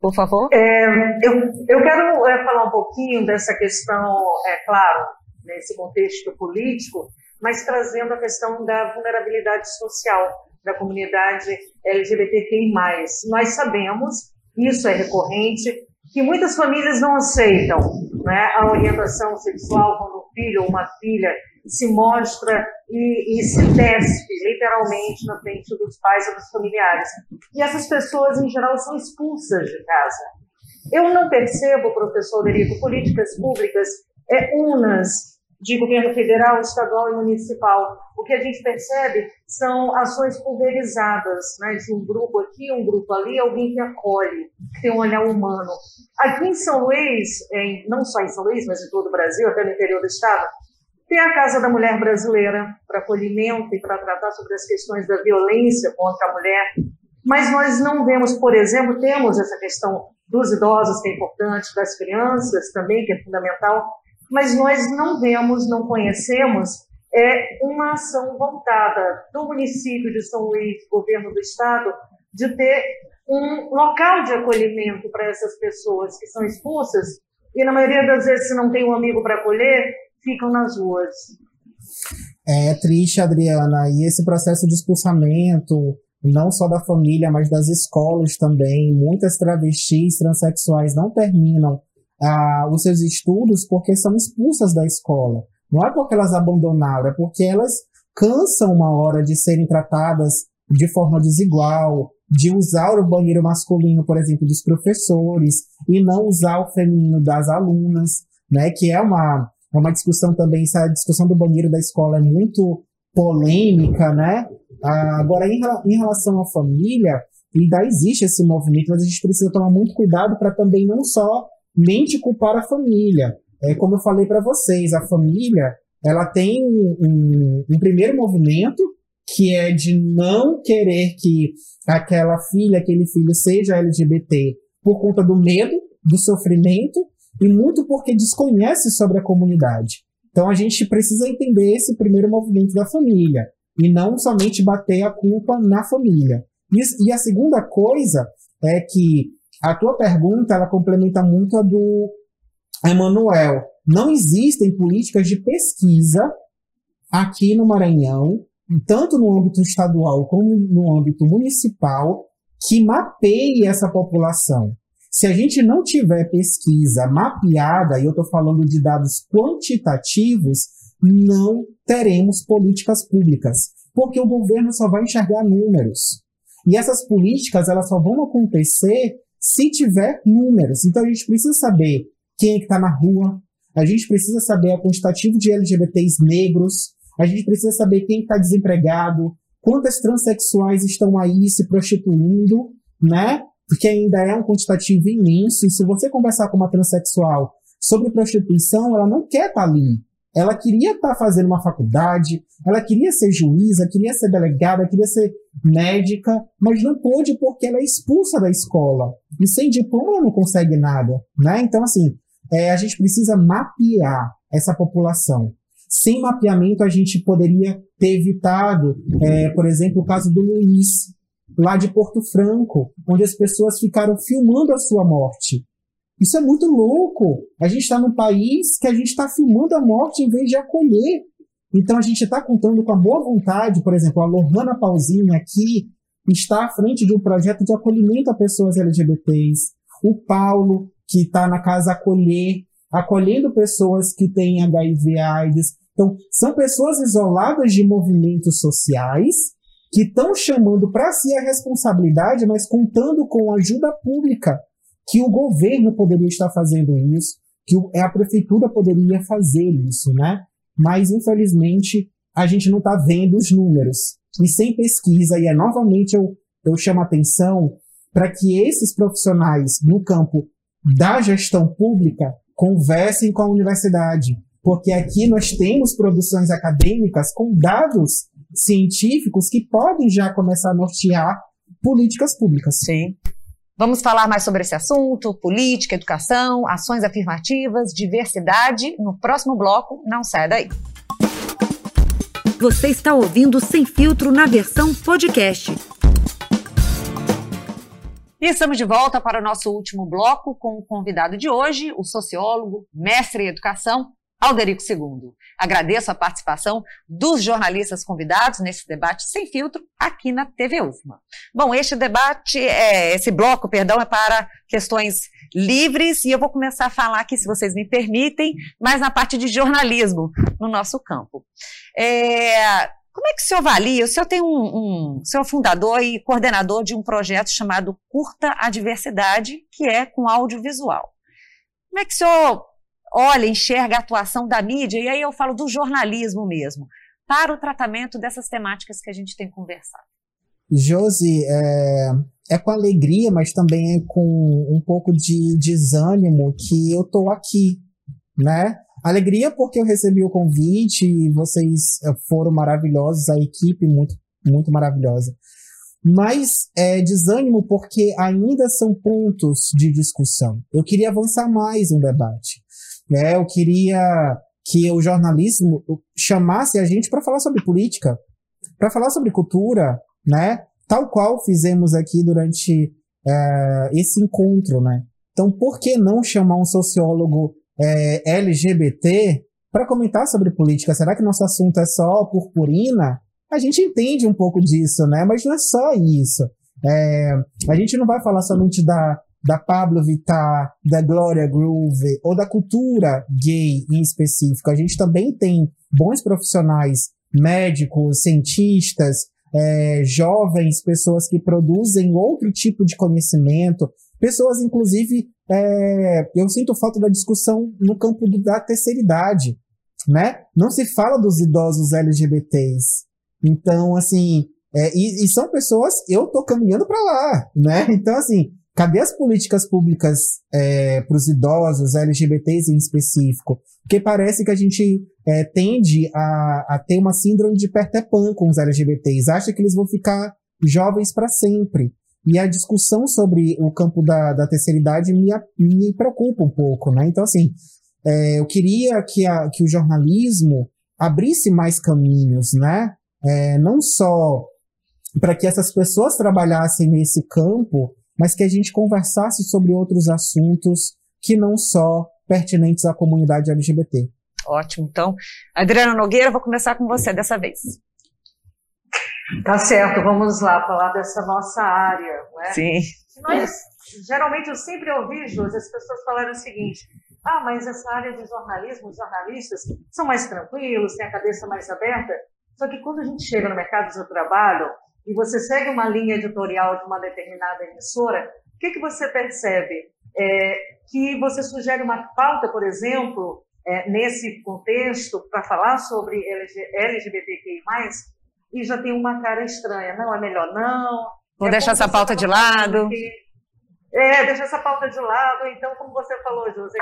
por favor. É, eu, eu quero é, falar um pouquinho dessa questão, é claro, nesse contexto político, mas trazendo a questão da vulnerabilidade social da comunidade LGBTQI+. Nós sabemos, isso é recorrente, que muitas famílias não aceitam né, a orientação sexual quando um filho ou uma filha se mostra e, e, se despe literalmente na frente dos pais ou dos familiares. E essas pessoas, em geral, são expulsas de casa. Eu não percebo, professor Derico, políticas públicas é, unas de governo federal, estadual e municipal. O que a gente percebe são ações pulverizadas, né, de um grupo aqui, um grupo ali, alguém que acolhe, que tem um olhar humano. Aqui em São Luís, em, não só em São Luís, mas em todo o Brasil, até no interior do estado, tem a Casa da Mulher Brasileira para acolhimento e para tratar sobre as questões da violência contra a mulher. Mas nós não vemos, por exemplo, temos essa questão dos idosos, que é importante, das crianças também, que é fundamental, mas nós não vemos, não conhecemos é uma ação voltada do município de São Luís, governo do estado, de ter um local de acolhimento para essas pessoas que são expulsas e na maioria das vezes se não tem um amigo para acolher, ficam nas ruas. É triste, Adriana, e esse processo de expulsamento, não só da família, mas das escolas também, muitas travestis, transexuais não terminam ah, os seus estudos porque são expulsas da escola. Não é porque elas abandonaram, é porque elas cansam uma hora de serem tratadas de forma desigual, de usar o banheiro masculino, por exemplo, dos professores, e não usar o feminino das alunas, né? Que é uma, é uma discussão também, a discussão do banheiro da escola é muito polêmica, né? Ah, agora, em, em relação à família, ainda existe esse movimento, mas a gente precisa tomar muito cuidado para também não só mente culpar a família. É, como eu falei para vocês, a família ela tem um, um, um, primeiro movimento que é de não querer que aquela filha, aquele filho seja LGBT por conta do medo, do sofrimento e muito porque desconhece sobre a comunidade. Então a gente precisa entender esse primeiro movimento da família e não somente bater a culpa na família. E, e a segunda coisa é que a tua pergunta ela complementa muito a do Emanuel. Não existem políticas de pesquisa aqui no Maranhão, tanto no âmbito estadual como no âmbito municipal, que mapeie essa população. Se a gente não tiver pesquisa mapeada, e eu estou falando de dados quantitativos, não teremos políticas públicas, porque o governo só vai enxergar números. E essas políticas elas só vão acontecer se tiver números. Então a gente precisa saber quem é que está na rua, a gente precisa saber o quantitativo de LGBTs negros, a gente precisa saber quem está desempregado, quantas transexuais estão aí se prostituindo, né? Porque ainda é um quantitativo imenso. E se você conversar com uma transexual sobre prostituição, ela não quer estar tá ali. Ela queria estar tá fazendo uma faculdade, ela queria ser juíza, queria ser delegada, queria ser médica, mas não pôde porque ela é expulsa da escola. E sem diploma ela não consegue nada, né? Então, assim, é, a gente precisa mapear essa população. Sem mapeamento, a gente poderia ter evitado, é, por exemplo, o caso do Luiz, lá de Porto Franco, onde as pessoas ficaram filmando a sua morte. Isso é muito louco. A gente está num país que a gente está filmando a morte em vez de acolher. Então a gente está contando com a boa vontade, por exemplo, a Lohana Paulzinha aqui está à frente de um projeto de acolhimento a pessoas LGBTs. O Paulo, que está na Casa Acolher, acolhendo pessoas que têm HIV AIDS. Então, são pessoas isoladas de movimentos sociais que estão chamando para si a responsabilidade, mas contando com ajuda pública, que o governo poderia estar fazendo isso, que a prefeitura poderia fazer isso, né? Mas, infelizmente, a gente não está vendo os números. E sem pesquisa, e é novamente eu, eu chamo a atenção para que esses profissionais no campo da gestão pública conversem com a universidade, porque aqui nós temos produções acadêmicas com dados científicos que podem já começar a nortear políticas públicas. Sim. Vamos falar mais sobre esse assunto, política, educação, ações afirmativas, diversidade, no próximo bloco. Não sai daí. Você está ouvindo Sem Filtro na versão podcast. E estamos de volta para o nosso último bloco com o convidado de hoje, o sociólogo, mestre em educação, Alderico II. Agradeço a participação dos jornalistas convidados nesse debate sem filtro aqui na TV UFMA. Bom, este debate, é, esse bloco, perdão, é para questões livres e eu vou começar a falar aqui, se vocês me permitem, mais na parte de jornalismo no nosso campo. É, como é que o senhor avalia? O senhor tem um, um o senhor é fundador e coordenador de um projeto chamado Curta a Diversidade, que é com audiovisual. Como é que o senhor olha, enxerga a atuação da mídia, e aí eu falo do jornalismo mesmo, para o tratamento dessas temáticas que a gente tem conversado? Josi, é, é com alegria, mas também é com um pouco de desânimo que eu estou aqui, né? Alegria porque eu recebi o convite e vocês eh, foram maravilhosos, a equipe muito, muito maravilhosa. Mas é desânimo porque ainda são pontos de discussão. Eu queria avançar mais no debate. Né? Eu queria que o jornalismo chamasse a gente para falar sobre política, para falar sobre cultura, né? Tal qual fizemos aqui durante é, esse encontro, né? Então, por que não chamar um sociólogo é, LGBT para comentar sobre política. Será que nosso assunto é só purpurina? A gente entende um pouco disso, né? Mas não é só isso. É, a gente não vai falar somente da, da Pablo Vittar, da Gloria Groove ou da cultura gay em específico. A gente também tem bons profissionais, médicos, cientistas, é, jovens, pessoas que produzem outro tipo de conhecimento, Pessoas, inclusive, é, eu sinto falta da discussão no campo da terceira idade, né? Não se fala dos idosos LGBTs. Então, assim, é, e, e, são pessoas, eu tô caminhando para lá, né? Então, assim, cadê as políticas públicas é, para os idosos, LGBTs em específico? Porque parece que a gente é, tende a, a, ter uma síndrome de Peter Pan com os LGBTs, acha que eles vão ficar jovens para sempre. E a discussão sobre o campo da, da terceira idade me, me preocupa um pouco, né? Então, assim, é, eu queria que, a, que o jornalismo abrisse mais caminhos, né? É, não só para que essas pessoas trabalhassem nesse campo, mas que a gente conversasse sobre outros assuntos que não só pertinentes à comunidade LGBT. Ótimo. Então, Adriana Nogueira, vou começar com você dessa vez. Tá certo, vamos lá falar dessa nossa área. Né? Sim. Nós, geralmente, eu sempre ouvi, Júlio, as pessoas falarem o seguinte: ah, mas essa área de jornalismo, os jornalistas são mais tranquilos, têm a cabeça mais aberta. Só que quando a gente chega no mercado de trabalho e você segue uma linha editorial de uma determinada emissora, o que, que você percebe? É, que você sugere uma pauta, por exemplo, é, nesse contexto, para falar sobre LGBTQI, e já tem uma cara estranha. Não, é melhor não. Vou é deixar essa pauta de lado. Que, é, deixa essa pauta de lado. Então, como você falou, José,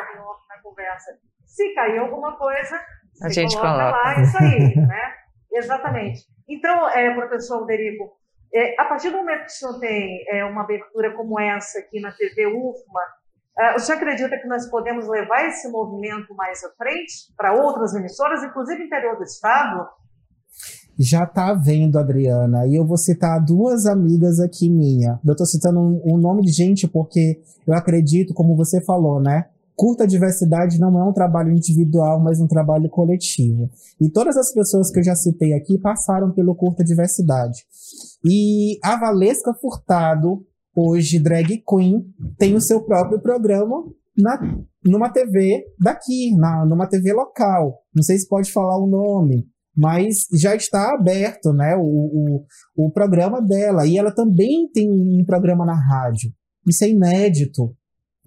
na conversa, se cair alguma coisa, a gente coloca, coloca lá isso aí, né? Exatamente. Então, é, professor Alderico, é, a partir do momento que o senhor tem é, uma abertura como essa aqui na TV UFMA, é, o senhor acredita que nós podemos levar esse movimento mais à frente para outras emissoras, inclusive interior do Estado? já tá vendo, Adriana. E eu vou citar duas amigas aqui minha. Eu tô citando um, um, nome de gente porque eu acredito, como você falou, né? Curta diversidade não é um trabalho individual, mas um trabalho coletivo. E todas as pessoas que eu já citei aqui passaram pelo curta diversidade. E a Valesca Furtado, hoje drag queen, tem o seu próprio programa na, numa TV daqui, na, numa TV local. Não sei se pode falar o nome mas já está aberto, né, o, o, o programa dela. E ela também tem um programa na rádio. Isso é inédito.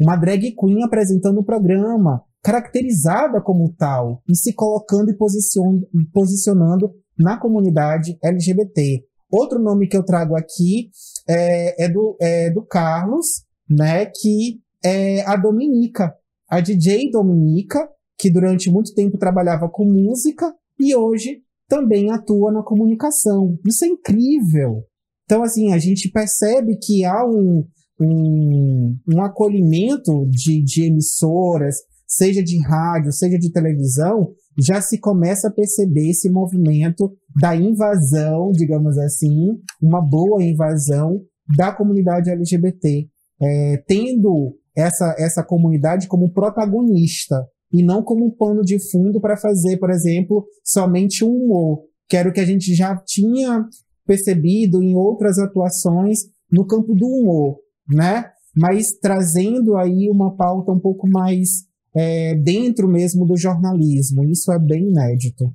Uma drag queen apresentando o programa, caracterizada como tal, e se colocando e posicionando, posicionando na comunidade LGBT. Outro nome que eu trago aqui é, é, do, é do Carlos, né, que é a Dominica, a DJ Dominica, que durante muito tempo trabalhava com música e hoje também atua na comunicação. Isso é incrível. Então, assim, a gente percebe que há um, um, um acolhimento de, de emissoras, seja de rádio, seja de televisão, já se começa a perceber esse movimento da invasão, digamos assim, uma boa invasão da comunidade LGBT, é, tendo essa, essa comunidade como protagonista e não como um pano de fundo para fazer, por exemplo, somente um humor, que era o que a gente já tinha percebido em outras atuações no campo do humor, né? Mas trazendo aí uma pauta um pouco mais é, dentro mesmo do jornalismo. Isso é bem inédito.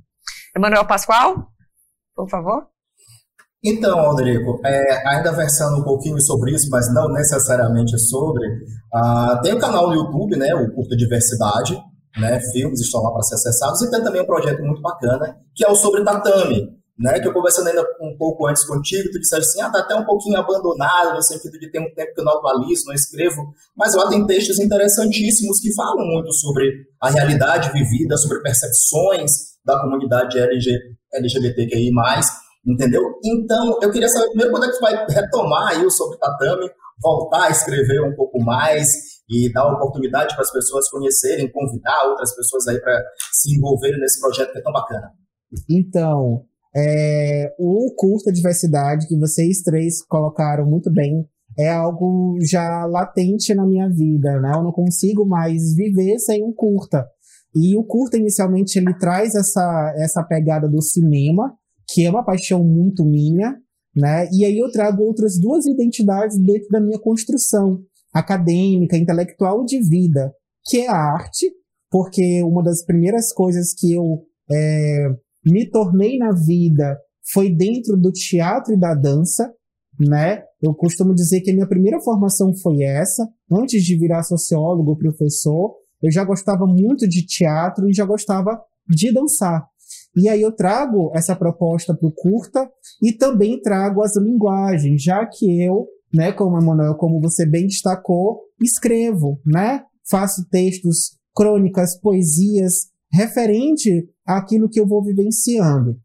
Emanuel Pascoal, por favor. Então, Rodrigo, é, ainda versando um pouquinho sobre isso, mas não necessariamente sobre, uh, tem o um canal no YouTube, né, o Curta Diversidade, né, filmes estão lá para ser acessados, e tem também um projeto muito bacana, que é o Sobre Tatame, né, que eu conversando ainda um pouco antes contigo, tu disseste assim, ah, tá até um pouquinho abandonado, no sentido de ter um tempo que eu não atualizo, não escrevo, mas lá tem textos interessantíssimos que falam muito sobre a realidade vivida, sobre percepções da comunidade LG, LGBTQI+, entendeu? Então, eu queria saber primeiro quando é que tu vai retomar aí o Sobre Tatame, voltar a escrever um pouco mais, e dar oportunidade para as pessoas conhecerem, convidar outras pessoas aí para se envolverem nesse projeto que é tão bacana. Então, é, o curso da diversidade que vocês três colocaram muito bem é algo já latente na minha vida, né? Eu não consigo mais viver sem um curta. E o curta, inicialmente, ele traz essa, essa pegada do cinema, que é uma paixão muito minha, né? E aí eu trago outras duas identidades dentro da minha construção, acadêmica, intelectual de vida, que é a arte, porque uma das primeiras coisas que eu é, me tornei na vida foi dentro do teatro e da dança. né? Eu costumo dizer que a minha primeira formação foi essa. Antes de virar sociólogo, professor, eu já gostava muito de teatro e já gostava de dançar. E aí eu trago essa proposta para o curta e também trago as linguagens, já que eu, né, como Emanuel, como você bem destacou, escrevo, né? Faço textos, crônicas, poesias, referente àquilo que eu vou vivenciando.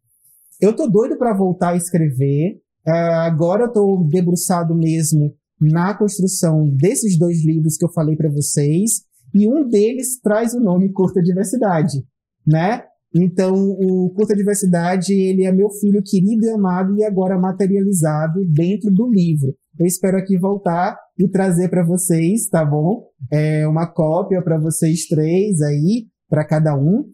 Eu tô doido para voltar a escrever. Uh, agora eu tô debruçado mesmo na construção desses dois livros que eu falei para vocês, e um deles traz o nome Curta Diversidade, né? Então, o Curta Diversidade, ele é meu filho querido e amado e agora materializado dentro do livro. Eu espero aqui voltar e trazer para vocês, tá bom? É uma cópia para vocês três aí, para cada um.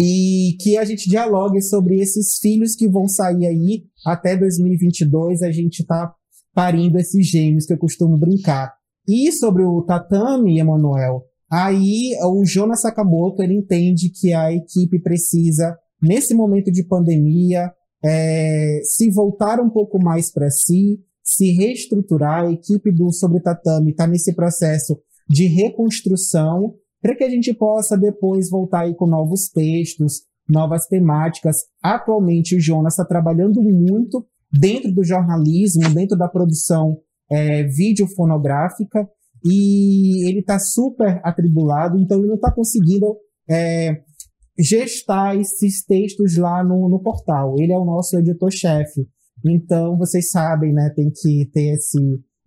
E que a gente dialogue sobre esses filhos que vão sair aí até 2022. A gente tá parindo esses gêmeos que eu costumo brincar. E sobre o tatame, Emanuel, Aí o Jonas Sakamoto ele entende que a equipe precisa, nesse momento de pandemia, é, se voltar um pouco mais para si, se reestruturar. A equipe do Sobre Tatame está nesse processo de reconstrução para que a gente possa depois voltar aí com novos textos, novas temáticas. Atualmente o Jonas está trabalhando muito dentro do jornalismo, dentro da produção é, videofonográfica e ele está super atribulado, então ele não está conseguindo é, gestar esses textos lá no, no portal. Ele é o nosso editor-chefe. Então, vocês sabem, né, tem que ter esse,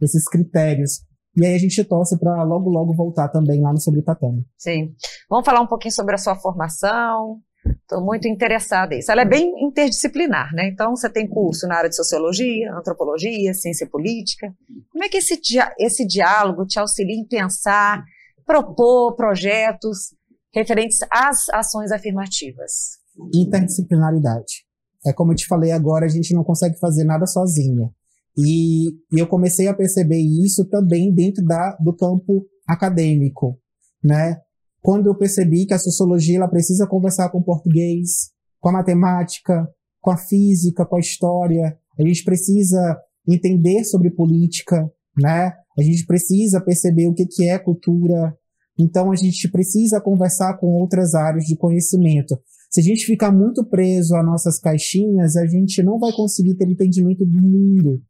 esses critérios. E aí a gente torce para logo, logo voltar também lá no Sobre Tatame. Sim. Vamos falar um pouquinho sobre a sua formação, Estou muito interessada nisso. Ela é bem interdisciplinar, né? Então, você tem curso na área de sociologia, antropologia, ciência política. Como é que esse, esse diálogo te auxilia em pensar, propor projetos referentes às ações afirmativas? Interdisciplinaridade. É como eu te falei agora, a gente não consegue fazer nada sozinha. E, e eu comecei a perceber isso também dentro da, do campo acadêmico, né? quando eu percebi que a sociologia ela precisa conversar com o português, com a matemática, com a física, com a história, a gente precisa entender sobre política, né? A gente precisa perceber o que, que é cultura. Então a gente precisa conversar com outras áreas de conhecimento. Se a gente ficar muito preso a nossas caixinhas, a gente não vai conseguir ter entendimento do mundo.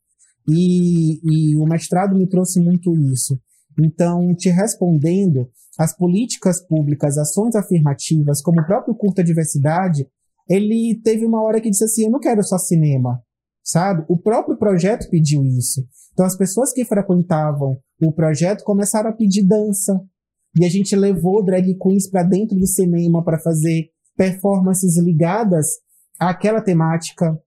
E, e o mestrado me trouxe muito isso. Então, te respondendo, as políticas públicas, ações afirmativas, como o próprio Curta Diversidade, ele teve uma hora que disse assim: eu não quero só cinema, sabe? O próprio projeto pediu isso. Então, as pessoas que frequentavam o projeto começaram a pedir dança. E a gente levou drag queens para dentro do cinema para fazer performances ligadas àquela temática.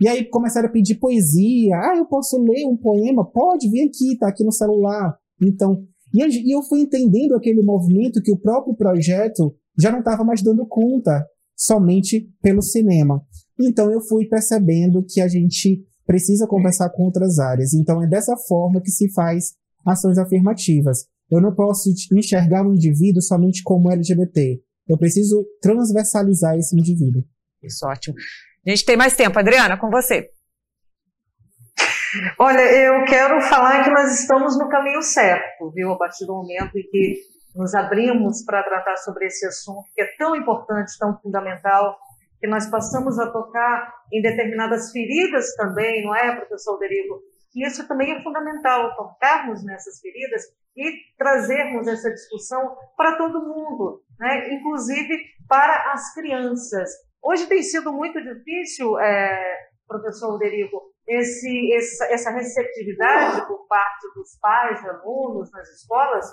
E aí começaram a pedir poesia. Ah, eu posso ler um poema? Pode, vir aqui, tá aqui no celular. Então, e eu fui entendendo aquele movimento que o próprio projeto já não estava mais dando conta somente pelo cinema. Então eu fui percebendo que a gente precisa conversar com outras áreas. Então é dessa forma que se faz ações afirmativas. Eu não posso enxergar um indivíduo somente como LGBT. Eu preciso transversalizar esse indivíduo. Isso, ótimo. A gente tem mais tempo. Adriana, com você. Olha, eu quero falar que nós estamos no caminho certo, viu? A partir do momento em que nos abrimos para tratar sobre esse assunto que é tão importante, tão fundamental, que nós passamos a tocar em determinadas feridas também, não é, professor Derigo? E isso também é fundamental, tocarmos nessas feridas e trazermos essa discussão para todo mundo, né? inclusive para as crianças. Hoje tem sido muito difícil, é, professor Derigo, esse, essa, essa receptividade por parte dos pais, alunos nas escolas?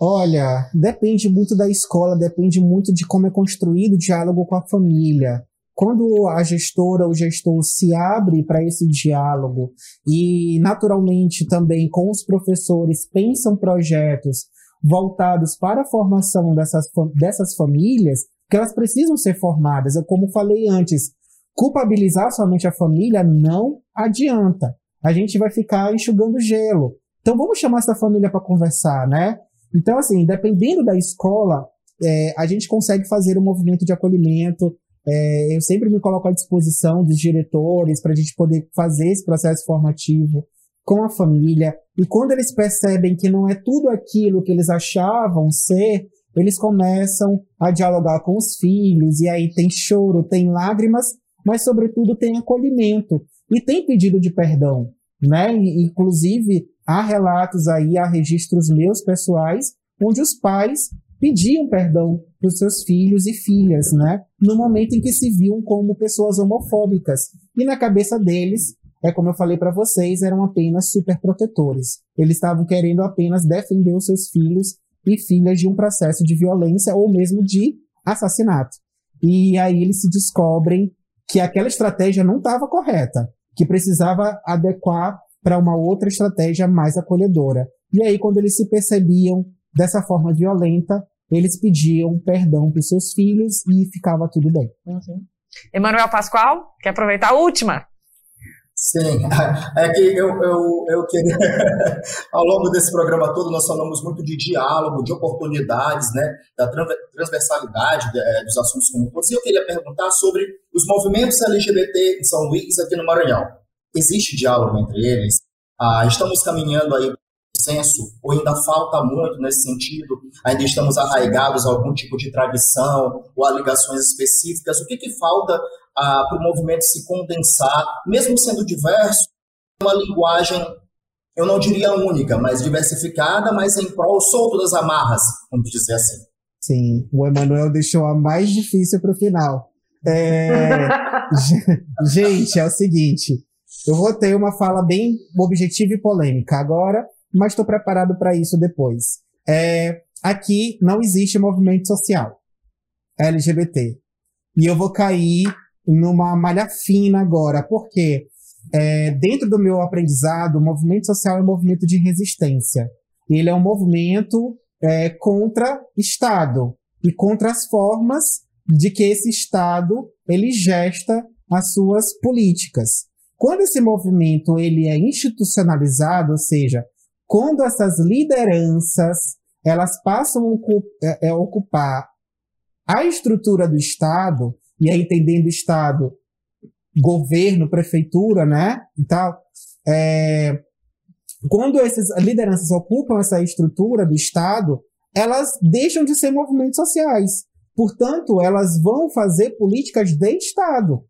Olha, depende muito da escola, depende muito de como é construído o diálogo com a família. Quando a gestora ou gestor se abre para esse diálogo e, naturalmente, também com os professores pensam projetos voltados para a formação dessas, dessas famílias, que elas precisam ser formadas. É como falei antes, culpabilizar somente a família não adianta. A gente vai ficar enxugando gelo. Então vamos chamar essa família para conversar, né? Então, assim, dependendo da escola, é, a gente consegue fazer um movimento de acolhimento, É, eu sempre me coloco à disposição dos diretores para a gente poder fazer esse processo formativo com a família. E quando eles percebem que não é tudo aquilo que eles achavam ser, eles começam a dialogar com os filhos, e aí tem choro, tem lágrimas, mas sobretudo tem acolhimento e tem pedido de perdão, né? Inclusive há relatos aí, há registros meus pessoais, onde os pais pediam perdão para os seus filhos e filhas, né? No momento em que se viam como pessoas homofóbicas. E na cabeça deles, é como eu falei para vocês, eram apenas superprotetores. Eles estavam querendo apenas defender os seus filhos e filhas de um processo de violência ou mesmo de assassinato. E aí eles se descobrem que aquela estratégia não estava correta, que precisava adequar para uma outra estratégia mais acolhedora. E aí, quando eles se percebiam dessa forma violenta, eles pediam perdão para os seus filhos e ficava tudo bem. Uhum. Emanuel Pascoal, quer aproveitar a última? Sim, é que eu, eu, eu queria, ao longo desse programa todo, nós falamos muito de diálogo, de oportunidades, né, da transversalidade é, dos assuntos comuns. E eu queria perguntar sobre os movimentos LGBT em São Luís, aqui no Maranhão. Existe diálogo entre eles? Ah, estamos caminhando aí senso, ou ainda falta muito nesse sentido? Ainda estamos arraigados a algum tipo de tradição ou a ligações específicas? O que, que falta ah, para o movimento se condensar, mesmo sendo diverso, uma linguagem, eu não diria única, mas diversificada, mas em prol solto das amarras, vamos dizer assim. Sim, o Emanuel deixou a mais difícil para o final. É... Gente, é o seguinte, eu vou ter uma fala bem objetiva e polêmica agora, mas estou preparado para isso depois. É... Aqui não existe movimento social LGBT. E eu vou cair numa malha fina agora, porque é, dentro do meu aprendizado, o movimento social é um movimento de resistência. Ele é um movimento é, contra Estado e contra as formas de que esse Estado ele gesta as suas políticas. Quando esse movimento ele é institucionalizado, ou seja, quando essas lideranças elas passam a é, é, ocupar a estrutura do Estado, e aí entendendo Estado, governo, prefeitura, né, e tal, é, quando essas lideranças ocupam essa estrutura do Estado, elas deixam de ser movimentos sociais. Portanto, elas vão fazer políticas de Estado,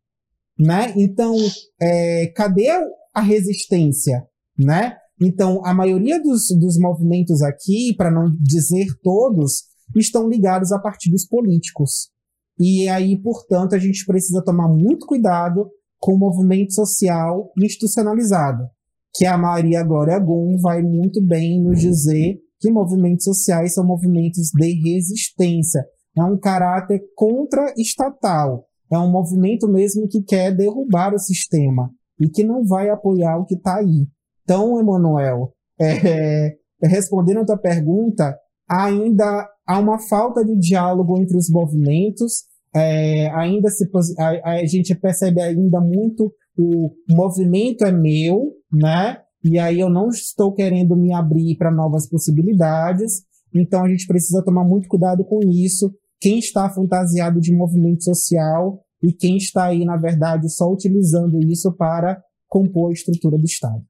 né? Então, é, cadê a resistência, né? Então, a maioria dos, dos movimentos aqui, para não dizer todos, estão ligados a partidos políticos. E aí, portanto, a gente precisa tomar muito cuidado com o movimento social institucionalizado, que a Maria Glória Gum vai muito bem nos dizer que movimentos sociais são movimentos de resistência. É um caráter contra-estatal. É um movimento mesmo que quer derrubar o sistema e que não vai apoiar o que está aí. Então, Emanuel, é, respondendo a tua pergunta, ainda há uma falta de diálogo entre os movimentos, é, ainda se, a, a, gente percebe ainda muito o movimento é meu, né? E aí eu não estou querendo me abrir para novas possibilidades. Então a gente precisa tomar muito cuidado com isso. Quem está fantasiado de movimento social e quem está aí, na verdade, só utilizando isso para compor a estrutura do Estado.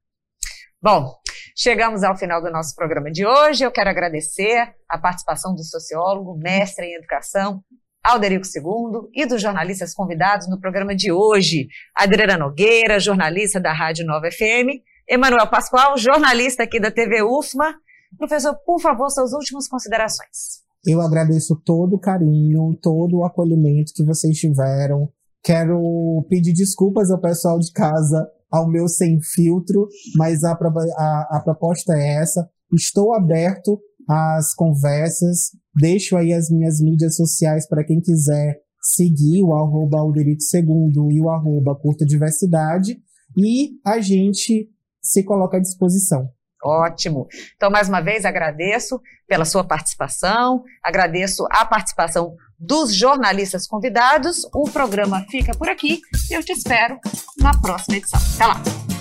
Bom, Chegamos ao final do nosso programa de hoje. Eu quero agradecer a participação do sociólogo, mestre em educação, Alderico II, e dos jornalistas convidados no programa de hoje. Adriana Nogueira, jornalista da Rádio Nova FM, Emanuel Pascoal, jornalista aqui da TV UFMA. Professor, por favor, suas últimas considerações. Eu agradeço todo o carinho, todo o acolhimento que vocês tiveram. Quero pedir desculpas ao pessoal de casa ao meu sem filtro, mas a, a, a proposta é essa. Estou aberto às conversas, deixo aí as minhas mídias sociais para quem quiser seguir o arroba Alderico Segundo e o arroba Curta Diversidade e a gente se coloca à disposição. Ótimo. Então, mais uma vez, agradeço pela sua participação, agradeço a participação dos jornalistas convidados. O programa fica por aqui e eu te espero na próxima edição. Até lá!